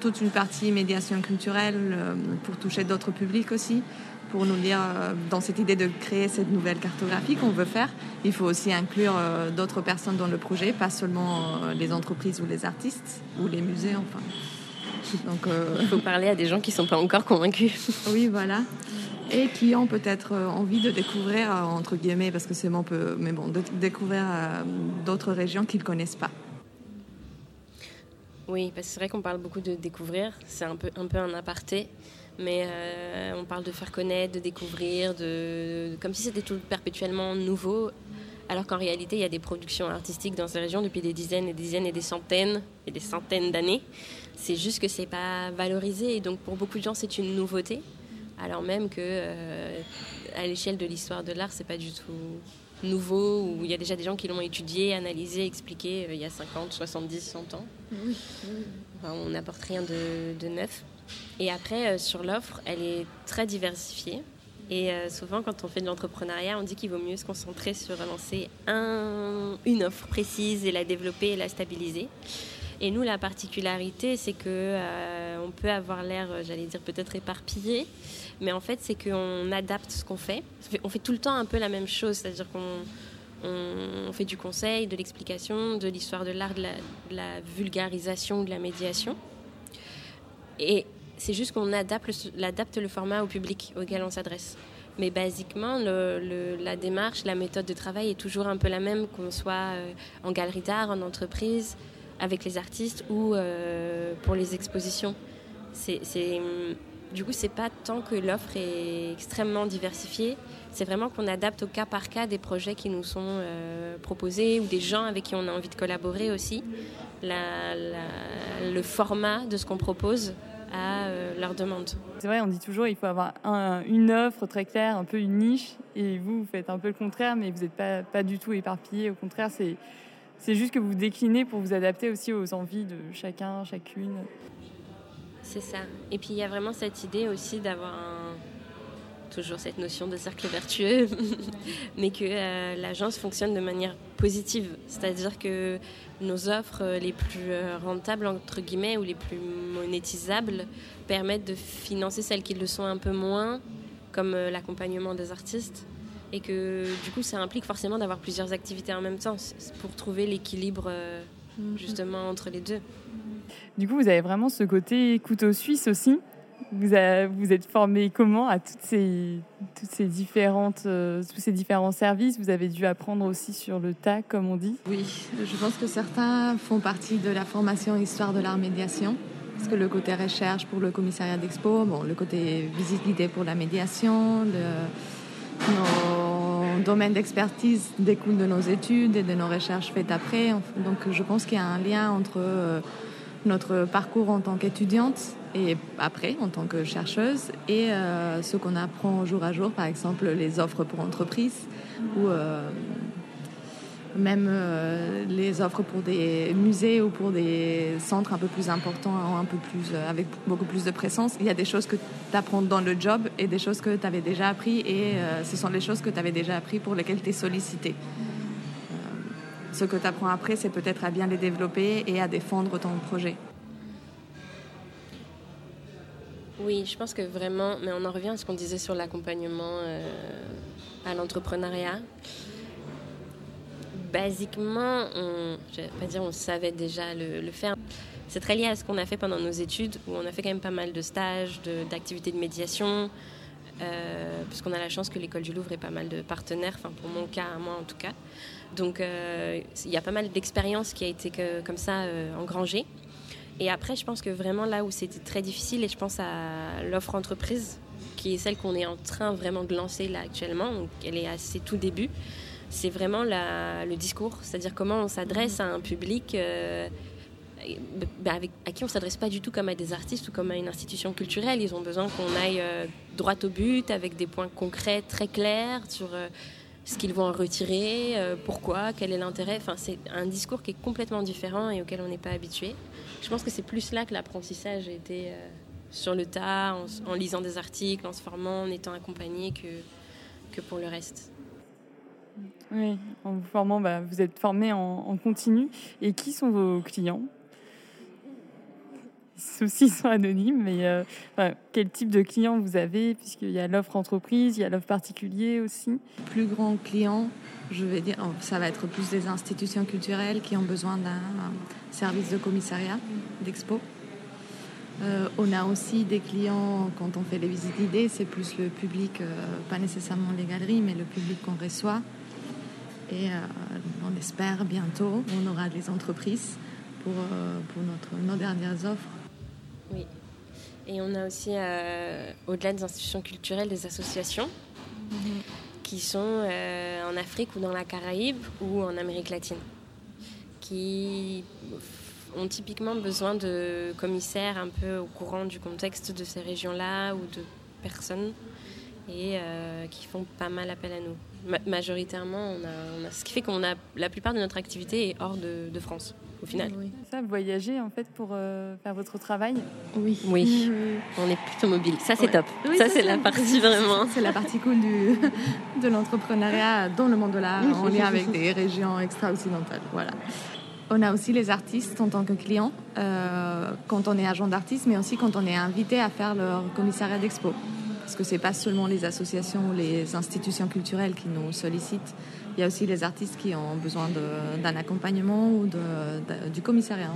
S3: toute une partie médiation culturelle euh, pour toucher d'autres publics aussi. Pour nous dire, euh, dans cette idée de créer cette nouvelle cartographie qu'on veut faire, il faut aussi inclure d'autres personnes dans le projet, pas seulement les entreprises ou les artistes ou les musées, enfin.
S2: Donc, il faut parler à des gens qui ne sont pas encore convaincus.
S3: oui, voilà et qui ont peut-être euh, envie de découvrir, euh, entre guillemets, parce que c'est bon, peu, mais bon, de découvrir euh, d'autres régions qu'ils ne connaissent pas.
S2: Oui, parce que c'est vrai qu'on parle beaucoup de découvrir, c'est un peu, un peu un aparté, mais on parle de faire connaître, de découvrir, de, comme si c'était tout perpétuellement nouveau, alors qu'en réalité, il y a des productions artistiques dans ces régions depuis des dizaines et des dizaines et des centaines et des centaines d'années. C'est juste que c'est pas valorisé, et donc pour beaucoup de gens, c'est une nouveauté alors même que euh, à l'échelle de l'histoire de l'art, c'est pas du tout nouveau, où il y a déjà des gens qui l'ont étudié, analysé, expliqué euh, il y a 50, 70, 100 ans. on n'apporte rien de, neuf. Et après, euh, sur l'offre, elle est très diversifiée. Et souvent, quand on fait de l'entrepreneuriat, on dit qu'il vaut mieux se concentrer sur lancer un, une offre précise et la développer et la stabiliser. Et nous, la particularité, c'est que on peut avoir l'air, j'allais dire peut-être éparpillé, mais en fait, c'est qu'on adapte ce qu'on fait. On fait tout le temps un peu la même chose, c'est-à-dire qu'on on fait du conseil, de l'explication, de l'histoire de l'art, de, la, vulgarisation, de la médiation. Et c'est juste qu'on adapte, le format au public auquel on s'adresse. Mais basiquement, la démarche, la méthode de travail est toujours un peu la même, qu'on soit euh, en galerie d'art, en entreprise, avec les artistes ou euh, pour les expositions. C'est, du coup, c'est pas tant que l'offre est extrêmement diversifiée, c'est vraiment qu'on adapte au cas par cas des projets qui nous sont euh, proposés ou des gens avec qui on a envie de collaborer aussi. le format de ce qu'on propose à euh, leur demande.
S1: C'est vrai, on dit toujours il faut avoir une offre très claire, un peu une niche, et vous, vous faites un peu le contraire, mais vous n'êtes pas, pas du tout éparpillé. Au contraire, c'est, c'est juste que vous déclinez pour vous adapter aussi aux envies de chacun, chacune.
S2: C'est ça. Et puis il y a vraiment cette idée aussi d'avoir toujours cette notion de cercle vertueux, mais que euh, l'agence fonctionne de manière positive. C'est-à-dire que nos offres euh, les plus euh, rentables, entre guillemets, ou les plus monétisables, permettent de financer celles qui le sont un peu moins, comme l'accompagnement des artistes. Et que du coup, ça implique forcément d'avoir plusieurs activités en même temps pour trouver l'équilibre mhm. justement entre les deux.
S1: Du coup, vous avez vraiment ce côté couteau suisse aussi? Vous, êtes formé comment à toutes ces, toutes ces différentes, euh, tous ces différents services? Vous avez dû apprendre aussi sur le tas, comme on dit?
S3: Oui, je pense que certains font partie de la formation Histoire de l'art médiation. Parce que le côté recherche pour le commissariat d'expo, bon, le côté visite guidée pour la médiation, nos domaines d'expertise découlent de nos études et de nos recherches faites après. Donc je pense qu'il y a un lien entre euh, notre parcours en tant qu'étudiante et après en tant que chercheuse et euh, ce qu'on apprend jour à jour, par exemple les offres pour entreprises ou euh, même euh, les offres pour des musées ou pour des centres un peu plus importants, un peu plus, avec beaucoup plus de présence. Il y a des choses que tu apprends dans le job et des choses que tu avais déjà appris et ce sont les choses que tu avais déjà appris pour lesquelles tu es sollicité. Ce que tu apprends après, c'est peut-être à bien les développer et à défendre ton projet.
S2: Oui, je pense que vraiment, mais on en revient à ce qu'on disait sur l'accompagnement euh, à l'entrepreneuriat. Basiquement, on, je vais pas dire on savait déjà le, faire. C'est très lié à ce qu'on a fait pendant nos études, où on a fait quand même pas mal de stages, d'activités de, médiation, euh, puisqu'on a la chance que l'école du Louvre ait pas mal de partenaires, enfin pour mon cas, moi en tout cas. Donc euh, il y a pas mal d'expériences qui a été comme ça euh, engrangée. Et après, je pense que vraiment là où c'était très difficile, et je pense à l'offre entreprise, qui est celle qu'on est en train vraiment de lancer là actuellement, donc elle est à ses tout débuts, c'est vraiment le discours, c'est-à-dire comment on s'adresse à un public euh, bah, à qui on s'adresse pas du tout comme à des artistes ou comme à une institution culturelle. Ils ont besoin qu'on aille droit au but, avec des points concrets très clairs sur ce qu'ils vont en retirer, euh, pourquoi, quel est l'intérêt. Enfin, c'est un discours qui est complètement différent et auquel on n'est pas habitué. Je pense que c'est plus là que l'apprentissage a été euh, sur le tas, en, lisant des articles, en se formant, en étant accompagné, que, que pour le reste.
S1: Oui, en vous formant, bah, vous êtes formé en, en continu. Et qui sont vos clients? Aussi sont anonymes, mais euh, quel type de client vous avez Puisqu'il y a l'offre entreprise, il y a l'offre particulier aussi?
S3: Plus grand client, je vais dire, oh, ça va être plus des institutions culturelles qui ont besoin d'un service de commissariat, d'expo. Euh, on a aussi des clients, quand on fait les visites d'idées, c'est plus le public, euh, pas nécessairement les galeries, mais le public qu'on reçoit. Et on espère bientôt, on aura des entreprises pour, pour notre, nos dernières offres.
S2: Oui. Et on a aussi, euh, au-delà des institutions culturelles, des associations qui sont euh, en Afrique ou dans la Caraïbe ou en Amérique latine, qui ont typiquement besoin de commissaires un peu au courant du contexte de ces régions-là ou de personnes et euh, qui font pas mal appel à nous. majoritairement, on a, ce qui fait qu'on a la plupart de notre activité est hors de France au final.
S1: Oui. Ça, voyager en fait pour euh, faire votre travail
S2: Oui. Oui. On est plutôt mobile. Ça, c'est top. ça, c'est la partie vraiment.
S3: C'est la partie cool du, de l'entrepreneuriat dans le monde de l'art, en lien avec des régions extra-occidentales. Voilà. On a aussi les artistes en tant que clients, euh, quand on est agent d'artiste, mais aussi quand on est invité à faire leur commissariat d'expo. Parce que ce n'est pas seulement les associations ou les institutions culturelles qui nous sollicitent, il y a aussi les artistes qui ont besoin d'un accompagnement ou de, du commissariat.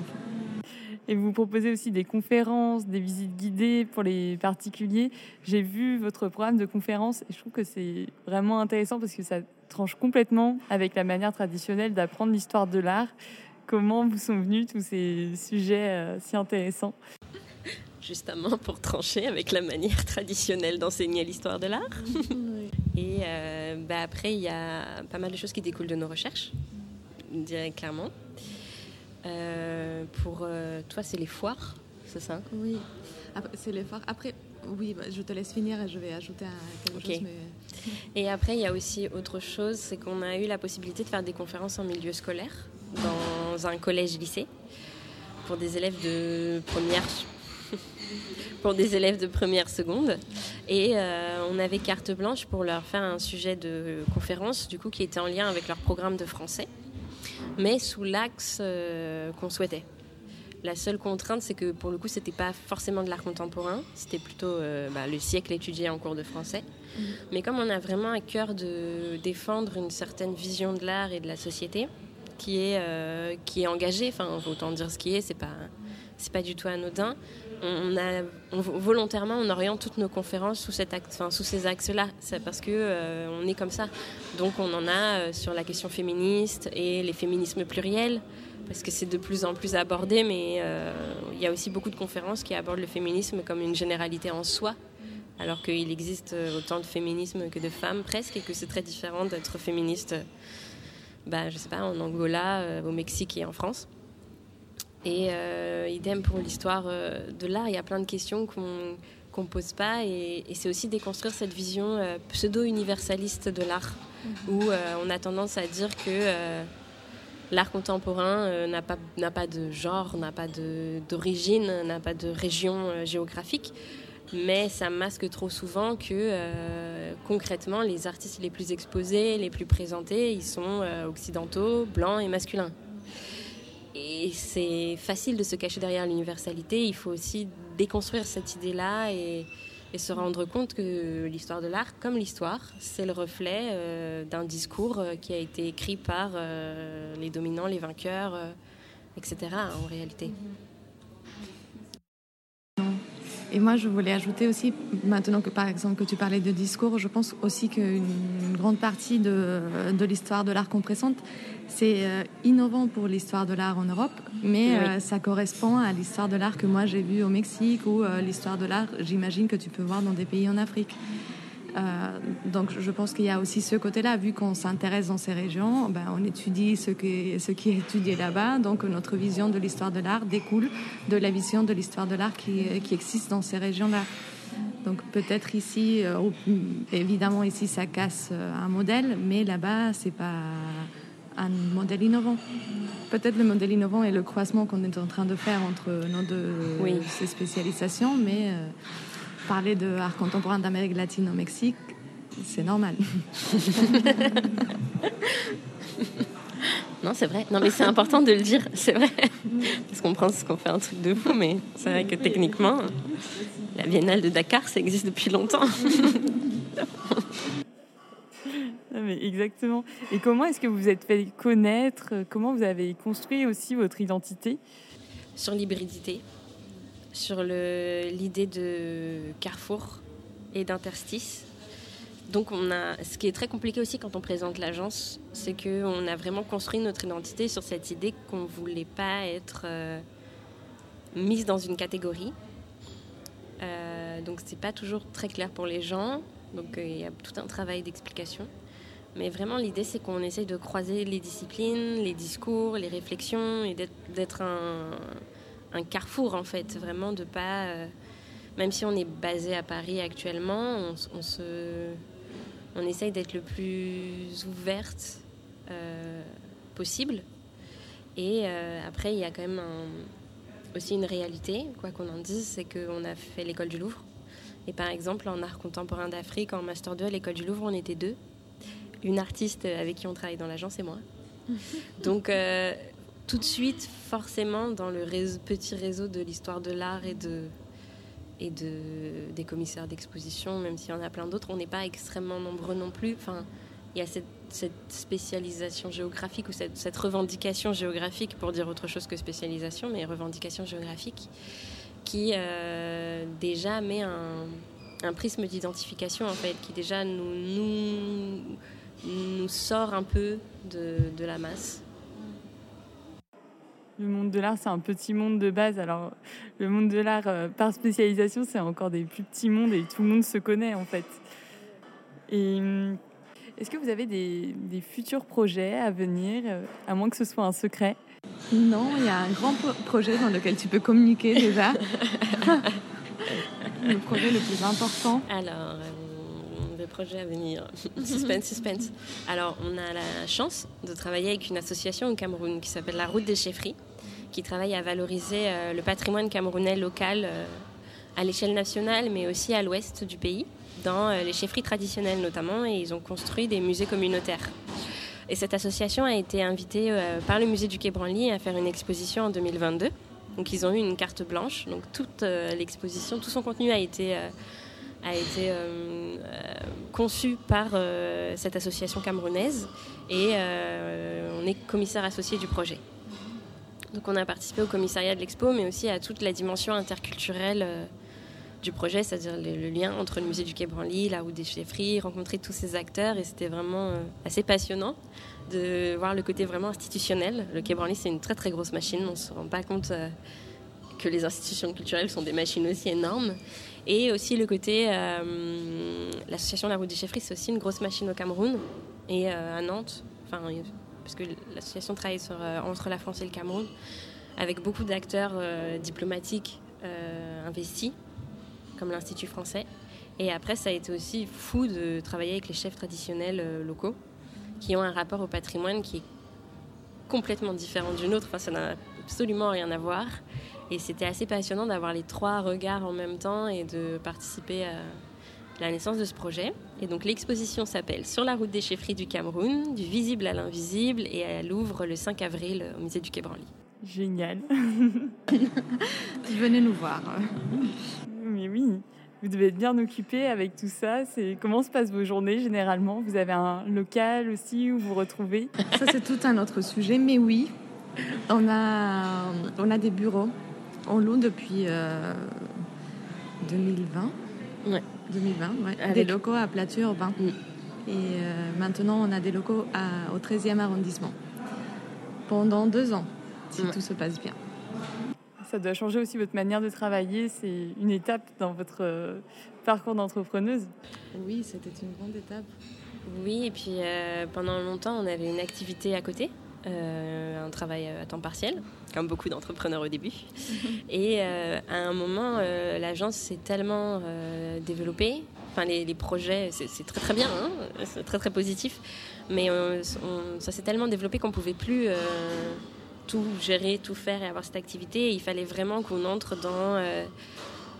S1: Et vous proposez aussi des conférences, des visites guidées pour les particuliers. J'ai vu votre programme de conférences et je trouve que c'est vraiment intéressant parce que ça tranche complètement avec la manière traditionnelle d'apprendre l'histoire de l'art. Comment vous sont venus tous ces sujets euh, si intéressants?
S2: Justement pour trancher avec la manière traditionnelle d'enseigner l'histoire de l'art. Et euh, bah, après, il y a pas mal de choses qui découlent de nos recherches, dirais clairement. Euh, pour toi, c'est les foires, c'est ça?
S3: Oui, c'est les foires. Après, oui, bah, je te laisse finir et je vais ajouter quelque chose.
S2: Et après, il y a aussi autre chose, c'est qu'on a eu la possibilité de faire des conférences en milieu scolaire, dans un collège-lycée, pour des élèves de première, pour des élèves de première seconde. Et euh, on avait carte blanche pour leur faire un sujet de conférence, du coup, qui était en lien avec leur programme de français, mais sous l'axe euh, qu'on souhaitait. La seule contrainte, c'est que pour le coup, c'était pas forcément de l'art contemporain, c'était plutôt euh, bah, le siècle étudié en cours de français. Mhm. Mais comme on a vraiment à cœur de défendre une certaine vision de l'art et de la société, qui est, euh, qui est engagée, enfin, autant dire ce qui est, c'est pas, c'est pas du tout anodin. On a, volontairement, on oriente toutes nos conférences sous, ces axes-là, c'est parce que euh, on est comme ça. Donc on en a sur la question féministe et les féminismes pluriels parce que c'est de plus en plus abordé, mais euh, il y a aussi beaucoup de conférences qui abordent le féminisme comme une généralité en soi, alors qu'il existe autant de féminisme que de femmes presque, et que c'est très différent d'être féministe, bah, je sais pas, en Angola, euh, au Mexique et en France. Et euh, idem pour l'histoire de l'art, il y a plein de questions qu'on ne pose pas, et, c'est aussi déconstruire cette vision pseudo-universaliste de l'art, mmh. où on a tendance à dire que l'art contemporain euh, n'a pas, pas de genre, n'a pas d'origine, n'a pas de région euh, géographique, mais ça masque trop souvent que euh, concrètement les artistes les plus exposés, les plus présentés, ils sont occidentaux, blancs et masculins. Et c'est facile de se cacher derrière l'universalité, il faut aussi déconstruire cette idée-là et, se rendre compte que l'histoire de l'art, comme l'histoire, c'est le reflet euh, d'un discours euh, qui a été écrit par euh, les dominants, les vainqueurs, etc. en réalité.
S3: Et moi, je voulais ajouter aussi, maintenant que par exemple que tu parlais de discours, je pense aussi qu'une grande partie de, de l'histoire de l'art compressante, c'est euh, innovant pour l'histoire de l'art en Europe, mais euh, ça correspond à l'histoire de l'art que moi j'ai vue au Mexique ou euh, l'histoire de l'art, j'imagine que tu peux voir dans des pays en Afrique. Euh, donc je pense qu'il y a aussi ce côté-là, vu qu'on s'intéresse dans ces régions, ben, on étudie ce qui, ce qui est étudié là-bas, donc notre vision de l'histoire de l'art découle de la vision de l'histoire de l'art qui, qui, existe dans ces régions-là. Donc peut-être ici, euh, évidemment ici ça casse euh, un modèle, mais là-bas c'est pas un modèle innovant. Peut-être le modèle innovant est le croisement qu'on est en train de faire entre nos deux oui. ces spécialisations, mais parler de art contemporain d'Amérique latine au Mexique, c'est normal.
S2: non, c'est vrai. Non, mais c'est important de le dire, c'est vrai. Parce qu'on pense qu'on fait un truc de fou, mais c'est vrai que techniquement, la Biennale de Dakar, ça existe depuis longtemps.
S1: mais exactement. Et comment est-ce que vous vous êtes fait connaître? Comment vous avez construit aussi votre identité?
S2: Sur l'hybridité sur l'idée de carrefour et d'interstice. Donc, on a, ce qui est très compliqué aussi quand on présente l'agence, c'est qu'on a vraiment construit notre identité sur cette idée qu'on ne voulait pas être euh, mise dans une catégorie. Euh, donc, c'est pas toujours très clair pour les gens. Donc, euh, il y a tout un travail d'explication. Mais vraiment, l'idée, c'est qu'on essaye de croiser les disciplines, les discours, les réflexions et d'être un, un carrefour en fait, vraiment de pas, euh, même si on est basé à Paris actuellement, on, se, on essaye d'être le plus ouverte euh, possible. Et euh, après, il y a quand même aussi une réalité, quoi qu'on en dise, c'est qu'on a fait l'école du Louvre. Et par exemple, en art contemporain d'Afrique, en Master 2 à l'école du Louvre, on était deux. Une artiste avec qui on travaille dans l'agence et moi. Donc, tout de suite, forcément, dans le petit réseau de l'histoire de l'art et, de, des commissaires d'exposition, même s'il y en a plein d'autres, on n'est pas extrêmement nombreux non plus. Enfin, il y a cette spécialisation géographique ou cette, revendication géographique, pour dire autre chose que spécialisation, mais revendication géographique, qui euh, déjà met un, prisme d'identification, en fait, qui déjà nous, sort un peu de la masse.
S1: Le monde de l'art, c'est un petit monde de base. Alors, le monde de l'art, euh, par spécialisation, c'est encore des plus petits mondes et tout le monde se connaît, en fait. Et hum, est-ce que vous avez des, des, futurs projets à venir, euh, à moins que ce soit un secret?
S3: Non, il y a un grand projet dans lequel tu peux communiquer déjà. le projet le plus important
S2: Alors, euh, le projet à venir. suspense, suspense. Alors, on a la chance de travailler avec une association au Cameroun qui s'appelle la Route des Chefferies, qui travaille à valoriser euh, le patrimoine camerounais local euh, à l'échelle nationale, mais aussi à l'ouest du pays dans euh, les chefferies traditionnelles notamment, et ils ont construit des musées communautaires. Et cette association a été invitée par le musée du Quai Branly à faire une exposition en 2022. Donc ils ont eu une carte blanche, donc toute l'exposition, tout son contenu a été conçu par cette association camerounaise et on est commissaire associé du projet. Donc on a participé au commissariat de l'expo, mais aussi à toute la dimension interculturelle du projet, c'est-à-dire le, lien entre le musée du Quai Branly, la route des chefferies, rencontrer tous ces acteurs et c'était vraiment euh, assez passionnant de voir le côté vraiment institutionnel. Le Quai Branly, c'est une très très grosse machine, on ne se rend pas compte euh, que les institutions culturelles sont des machines aussi énormes. Et aussi le côté, euh, l'association La Route des Chefferies, c'est aussi une grosse machine au Cameroun et à Nantes, parce que l'association travaille sur, entre la France et le Cameroun, avec beaucoup d'acteurs diplomatiques investis comme l'Institut français. Et après, ça a été aussi fou de travailler avec les chefs traditionnels euh, locaux qui ont un rapport au patrimoine qui est complètement différent du nôtre. Enfin, ça n'a absolument rien à voir. Et c'était assez passionnant d'avoir les trois regards en même temps et de participer à la naissance de ce projet. Et donc l'exposition s'appelle Sur la route des chefferies du Cameroun, du visible à l'invisible, et elle ouvre le 5 avril au musée du Quai Branly.
S1: Génial.
S3: Venez nous voir.
S1: mais oui, vous devez être bien occupé avec tout ça. C'est comment se passent vos journées généralement? Vous avez un local aussi où vous retrouvez?
S3: Ça c'est tout un autre sujet, mais oui, on a on a des bureaux. On loue depuis 2020.
S2: Ouais.
S3: 2020, ouais. Des locaux à Plature urbain. Mm. Et euh, maintenant, on a des locaux au 13e arrondissement. Pendant deux ans, si tout se passe bien
S1: ça doit changer aussi votre manière de travailler. C'est une étape dans votre euh, parcours d'entrepreneuse.
S3: Oui, c'était une grande étape.
S2: Oui, et puis euh, pendant longtemps, on avait une activité à côté. Euh, un travail à temps partiel, comme beaucoup d'entrepreneurs au début. et à un moment, l'agence s'est tellement développée. Enfin, les, les projets, c'est très très bien, hein c'est très très positif. Mais ça s'est tellement développé qu'on pouvait plus tout gérer, tout faire et avoir cette activité. il fallait vraiment qu'on entre dans, euh,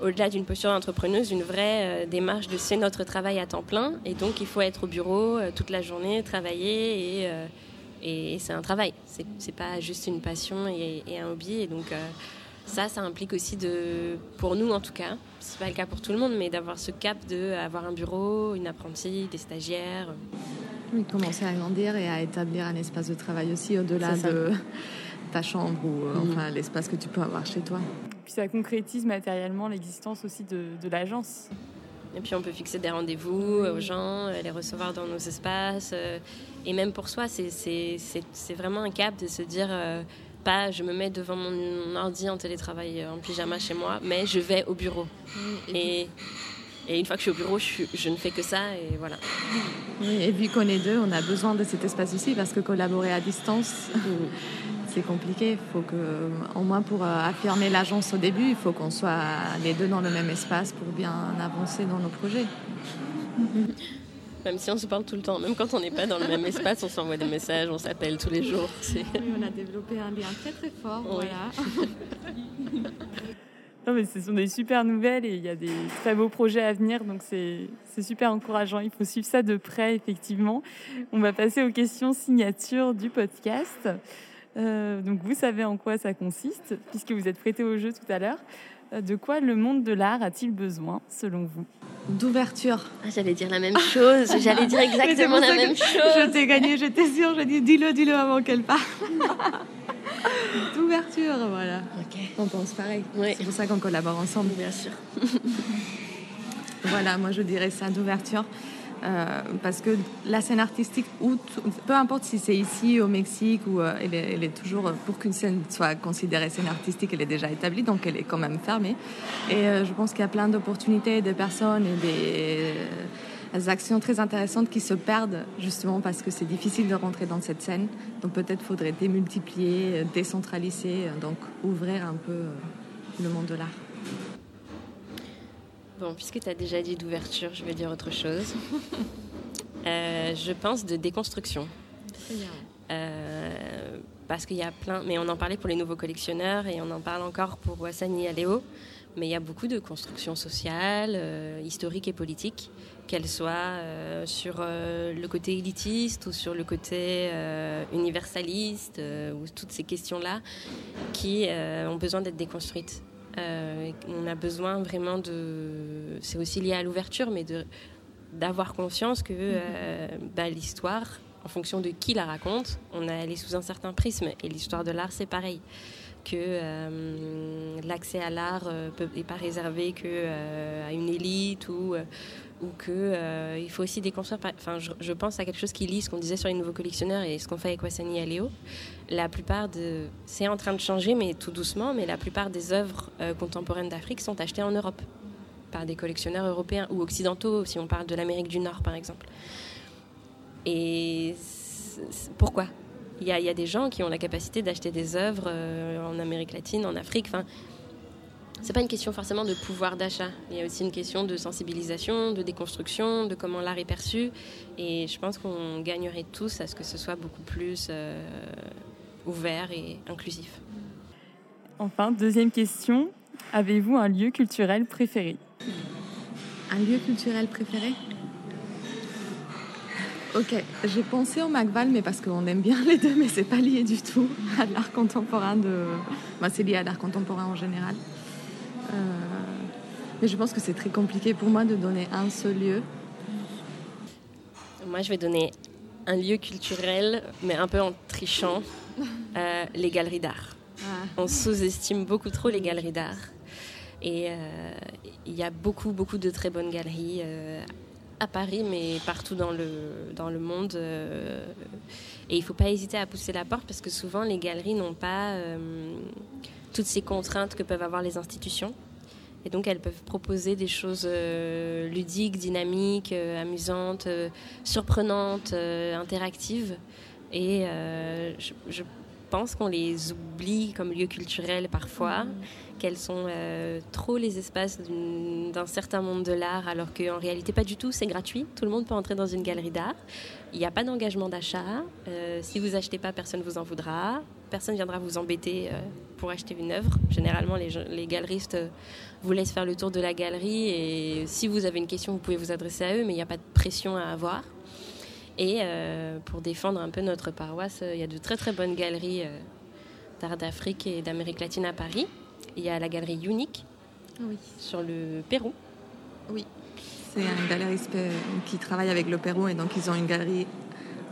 S2: au-delà d'une posture d'entrepreneuse, une vraie euh, démarche de c'est notre travail à temps plein. Et donc, il faut être au bureau euh, toute la journée, travailler. Et, et, c'est un travail. C'est, c'est pas juste une passion et, et un hobby. Et donc, ça, ça implique aussi de, pour nous en tout cas, c'est pas le cas pour tout le monde, mais d'avoir ce cap de avoir un bureau, une apprentie, des stagiaires.
S3: Oui, commencer à grandir et à établir un espace de travail aussi au-delà de ta chambre ou euh, mm. enfin, l'espace que tu peux avoir chez toi.
S1: Puis ça concrétise matériellement l'existence aussi de, de l'agence.
S2: Et puis on peut fixer des rendez-vous aux gens, euh, les recevoir dans nos espaces. Euh, et même pour soi, c'est vraiment un cap de se dire, pas je me mets devant mon ordi en télétravail en pyjama chez moi, mais je vais au bureau. et, et, une fois que je suis au bureau, je, je ne fais que ça et voilà.
S3: et vu qu'on est deux, on a besoin de cet espace aussi parce que collaborer à distance, c'est compliqué. Il faut que, au moins pour euh, affirmer l'agence au début, il faut qu'on soit les deux dans le même espace pour bien avancer dans nos projets.
S2: Même si on se parle tout le temps, même quand on n'est pas dans le même espace, on s'envoie des messages, on s'appelle tous les jours.
S3: on a développé un lien très très fort. Voilà.
S1: non, mais ce sont des super nouvelles et il y a des très beaux projets à venir, donc c'est super encourageant. Il faut suivre ça de près, effectivement. On va passer aux questions signatures du podcast. Euh, donc vous savez en quoi ça consiste, puisque vous êtes prêté au jeu tout à l'heure. Euh, de quoi le monde de l'art a-t-il besoin, selon vous?
S3: D'ouverture.
S2: Ah, j'allais dire la même chose. J'allais dire exactement la même chose.
S3: Je t'ai gagné, j'étais sûre. J'ai dit dis-le, dis-le avant qu'elle parle. D'ouverture, voilà.
S2: Ok.
S3: On pense pareil.
S2: Oui.
S3: C'est pour ça qu'on collabore ensemble.
S2: Bien sûr.
S3: Voilà, moi je dirais ça d'ouverture. Euh, parce que la scène artistique, peu importe si c'est ici au Mexique ou euh, elle, est, toujours pour qu'une scène soit considérée scène artistique, elle est déjà établie, donc elle est quand même fermée. Et euh, je pense qu'il y a plein d'opportunités, de personnes et des, des actions très intéressantes qui se perdent justement parce que c'est difficile de rentrer dans cette scène. Donc peut-être faudrait démultiplier, euh, décentraliser, euh, donc ouvrir un peu euh, le monde de l'art.
S2: Bon, puisque tu as déjà dit d'ouverture, je vais dire autre chose. Euh, je pense de déconstruction. Euh, parce qu'il y a plein, mais on en parlait pour les nouveaux collectionneurs et on en parle encore pour Wassani Aléo, mais il y a beaucoup de construction sociale, euh, historique et politique, qu'elle soit euh, sur le côté élitiste ou sur le côté universaliste, ou toutes ces questions-là qui ont besoin d'être déconstruites. Euh, on a besoin vraiment de. C'est aussi lié à l'ouverture, mais d'avoir conscience que euh, bah, l'histoire, en fonction de qui la raconte, on a elle sous un certain prisme. Et l'histoire de l'art, c'est pareil. Que euh, l'accès à l'art n'est pas réservé que à une élite ou ou que euh, il faut aussi déconstruire. Enfin, je, pense à quelque chose qui lie ce qu'on disait sur les nouveaux collectionneurs et ce qu'on fait avec Wassani et Léo. La plupart de, c'est en train de changer, mais tout doucement. Mais la plupart des œuvres euh, contemporaines d'Afrique sont achetées en Europe par des collectionneurs européens ou occidentaux, si on parle de l'Amérique du Nord, par exemple. Et pourquoi? Il y, a, il y a des gens qui ont la capacité d'acheter des œuvres euh, en Amérique latine, en Afrique. Enfin, c'est pas une question forcément de pouvoir d'achat. Il y a aussi une question de sensibilisation, de déconstruction, de comment l'art est perçu. Et je pense qu'on gagnerait tous à ce que ce soit beaucoup plus euh, ouvert et inclusif.
S1: Enfin, deuxième question. Avez-vous un lieu culturel préféré?
S3: Un lieu culturel préféré? Ok, j'ai pensé au Macval, mais parce qu'on aime bien les deux, mais c'est pas lié du tout à l'art contemporain de. Bah, c'est lié à l'art contemporain en général. Euh, Mais je pense que c'est très compliqué pour moi de donner un seul lieu.
S2: Moi, je vais donner un lieu culturel, mais un peu en trichant, euh, les galeries d'art. On sous-estime beaucoup trop les galeries d'art. Et euh, il y a beaucoup, beaucoup de très bonnes galeries euh, à Paris, mais partout dans le, dans le monde. et il ne faut pas hésiter à pousser la porte parce que souvent, les galeries n'ont pas toutes ces contraintes que peuvent avoir les institutions. Et donc, elles peuvent proposer des choses euh, ludiques, dynamiques, euh, amusantes, euh, surprenantes, interactives. Et je, pense qu'on les oublie comme lieu culturel parfois, qu'elles sont euh, trop les espaces d'un certain monde de l'art, alors qu'en réalité pas du tout, c'est gratuit. Tout le monde peut entrer dans une galerie d'art. Il n'y a pas d'engagement d'achat. Euh, si vous achetez pas, personne vous en voudra. Personne viendra vous embêter euh, pour acheter une œuvre. Généralement, les, galeristes vous laissent faire le tour de la galerie et si vous avez une question, vous pouvez vous adresser à eux, mais il n'y a pas de pression à avoir. Et pour défendre un peu notre paroisse, il y a de très très bonnes galeries d'art d'Afrique et d'Amérique latine à Paris. Il y a la galerie Unique
S3: Oui.
S2: sur le Pérou.
S3: C'est un galeriste euh, qui travaille avec le Pérou et donc ils ont une galerie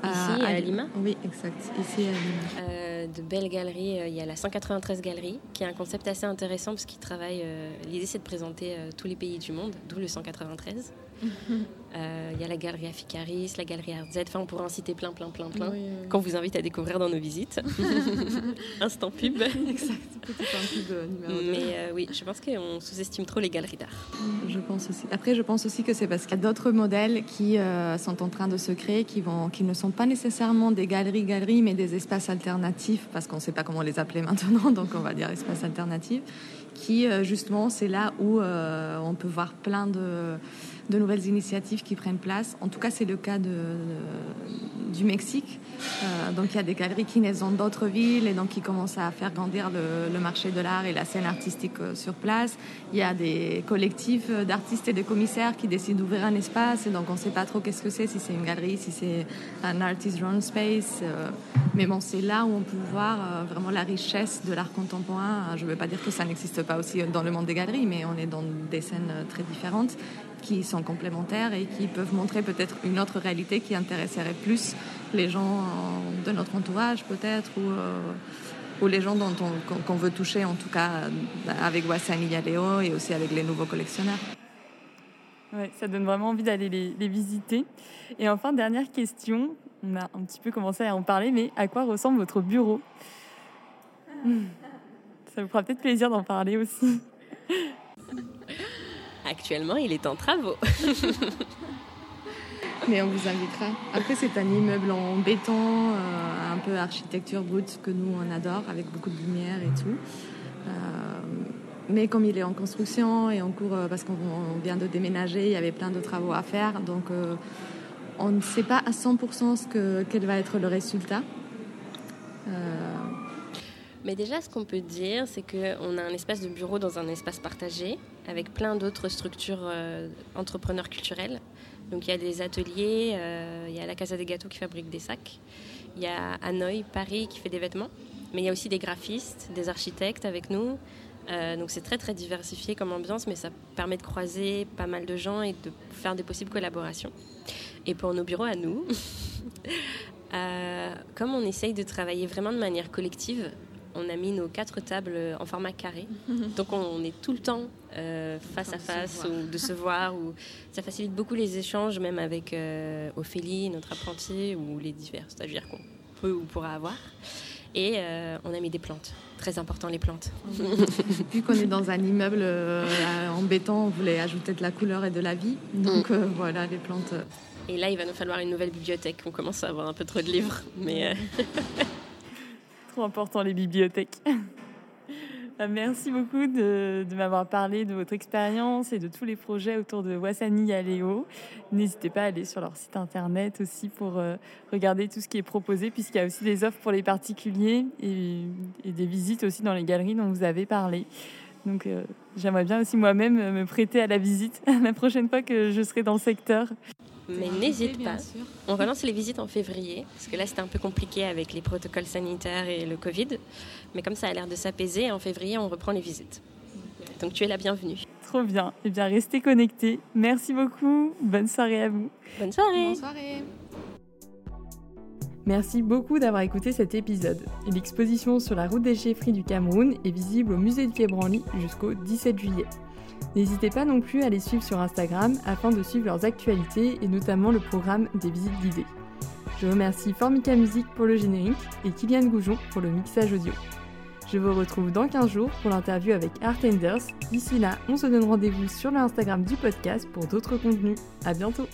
S2: Ici, à Lima
S3: Oui, exact. Ici à Lima.
S2: Euh, de belles galeries. Euh, Il y a la 193 Galerie, qui est un concept assez intéressant parce qu'il travaille. euh, L'idée, c'est de présenter euh, tous les pays du monde, d'où le 193. Euh, Il y a la galerie Aficaris, la galerie RZ. Enfin, on pourrait en citer plein, plein, plein, plein. Qu'on vous invite à découvrir dans nos visites. Instant pub.
S3: Exact. Petit de numéro.
S2: Mais euh, oui, je pense qu'on sous-estime trop les galeries d'art.
S3: Je pense aussi. Après, je pense aussi que c'est parce qu'il y a d'autres modèles qui euh, sont en train de se créer, qui, vont, qui ne sont pas nécessairement des galeries-galeries, mais des espaces alternatifs, parce qu'on ne sait pas comment les appeler maintenant, donc on va dire espaces alternatifs, qui justement, c'est là où on peut voir plein de, de nouvelles initiatives qui prennent place. En tout cas, c'est le cas du Mexique. Euh, donc il y a des galeries qui naissent dans d'autres villes et donc qui commencent à faire grandir le, marché de l'art et la scène artistique euh, sur place. Il y a des collectifs d'artistes et de commissaires qui décident d'ouvrir un espace et donc on ne sait pas trop qu'est-ce que c'est, si c'est une galerie, si c'est un artist run space. euh, mais bon, c'est là où on peut voir vraiment la richesse de l'art contemporain. Je ne veux pas dire que ça n'existe pas aussi dans le monde des galeries, mais on est dans des scènes très différentes qui sont complémentaires et qui peuvent montrer peut-être une autre réalité qui intéresserait plus les gens de notre entourage peut-être ou, ou les gens dont on, qu'on veut toucher en tout cas avec Wassani Léo et aussi avec les nouveaux collectionneurs.
S1: Ouais, ça donne vraiment envie d'aller les, les, visiter. Et enfin, dernière question, on a un petit peu commencé à en parler, mais à quoi ressemble votre bureau? Ça vous fera peut-être plaisir d'en parler aussi.
S2: Actuellement, il est en travaux.
S3: Mais on vous invitera. Après, c'est un immeuble en béton, euh, un peu architecture brute que nous, on adore, avec beaucoup de lumière et tout. Euh, mais comme il est en construction et en cours, euh, parce qu'on vient de déménager, il y avait plein de travaux à faire. Donc, on ne sait pas à 100% ce que, quel va être le résultat.
S2: Mais déjà, ce qu'on peut dire, c'est qu'on a un espace de bureau dans un espace partagé avec plein d'autres structures euh, entrepreneurs culturels. Donc il y a des ateliers, euh, il y a la Casa des Gâteaux qui fabrique des sacs, il y a Hanoï, Paris qui fait des vêtements, mais il y a aussi des graphistes, des architectes avec nous. Euh, donc c'est très très diversifié comme ambiance, mais ça permet de croiser pas mal de gens et de faire des possibles collaborations. Et pour nos bureaux à nous, comme on essaye de travailler vraiment de manière collective, on a mis nos quatre tables en format carré. Donc on est tout le temps euh, face à face ou de se voir. Ou... Ça facilite beaucoup les échanges, même avec euh, Ophélie, notre apprenti, ou les divers stagiaires qu'on peut ou pourra avoir. Et euh, on a mis des plantes. Très important, les plantes.
S3: Vu qu'on est dans un immeuble euh, en béton, on voulait ajouter de la couleur et de la vie. Donc mm. euh, voilà, les plantes.
S2: Et là, il va nous falloir une nouvelle bibliothèque. On commence à avoir un peu trop de livres. Mais
S1: trop important, les bibliothèques. Bah, merci beaucoup de, m'avoir parlé de votre expérience et de tous les projets autour de Wassani Yaléo. N'hésitez pas à aller sur leur site internet aussi pour euh, regarder tout ce qui est proposé, puisqu'il y a aussi des offres pour les particuliers et, et, des visites aussi dans les galeries dont vous avez parlé. Donc euh, j'aimerais bien aussi moi-même me prêter à la visite la prochaine fois que je serai dans le secteur.
S2: Mais n'hésite pas. On relance les visites en février, parce que là c'était un peu compliqué avec les protocoles sanitaires et le Covid. Mais comme ça a l'air de s'apaiser, en février on reprend les visites. Donc tu es la bienvenue.
S1: Trop bien. Eh bien, restez connectés. Merci beaucoup. Bonne soirée à vous.
S2: Bonne soirée.
S3: Bonne soirée.
S1: Merci beaucoup d'avoir écouté cet épisode. L'exposition sur la route des chefferies du Cameroun est visible au musée du Quai Branly jusqu'au 17 juillet. N'hésitez pas non plus à les suivre sur Instagram afin de suivre leurs actualités et notamment le programme des visites guidées. Je remercie Formica Music pour le générique et Kylian Goujon pour le mixage audio. Je vous retrouve dans 15 jours pour l'interview avec Artenders. D'ici là, on se donne rendez-vous sur le Instagram du podcast pour d'autres contenus. À bientôt!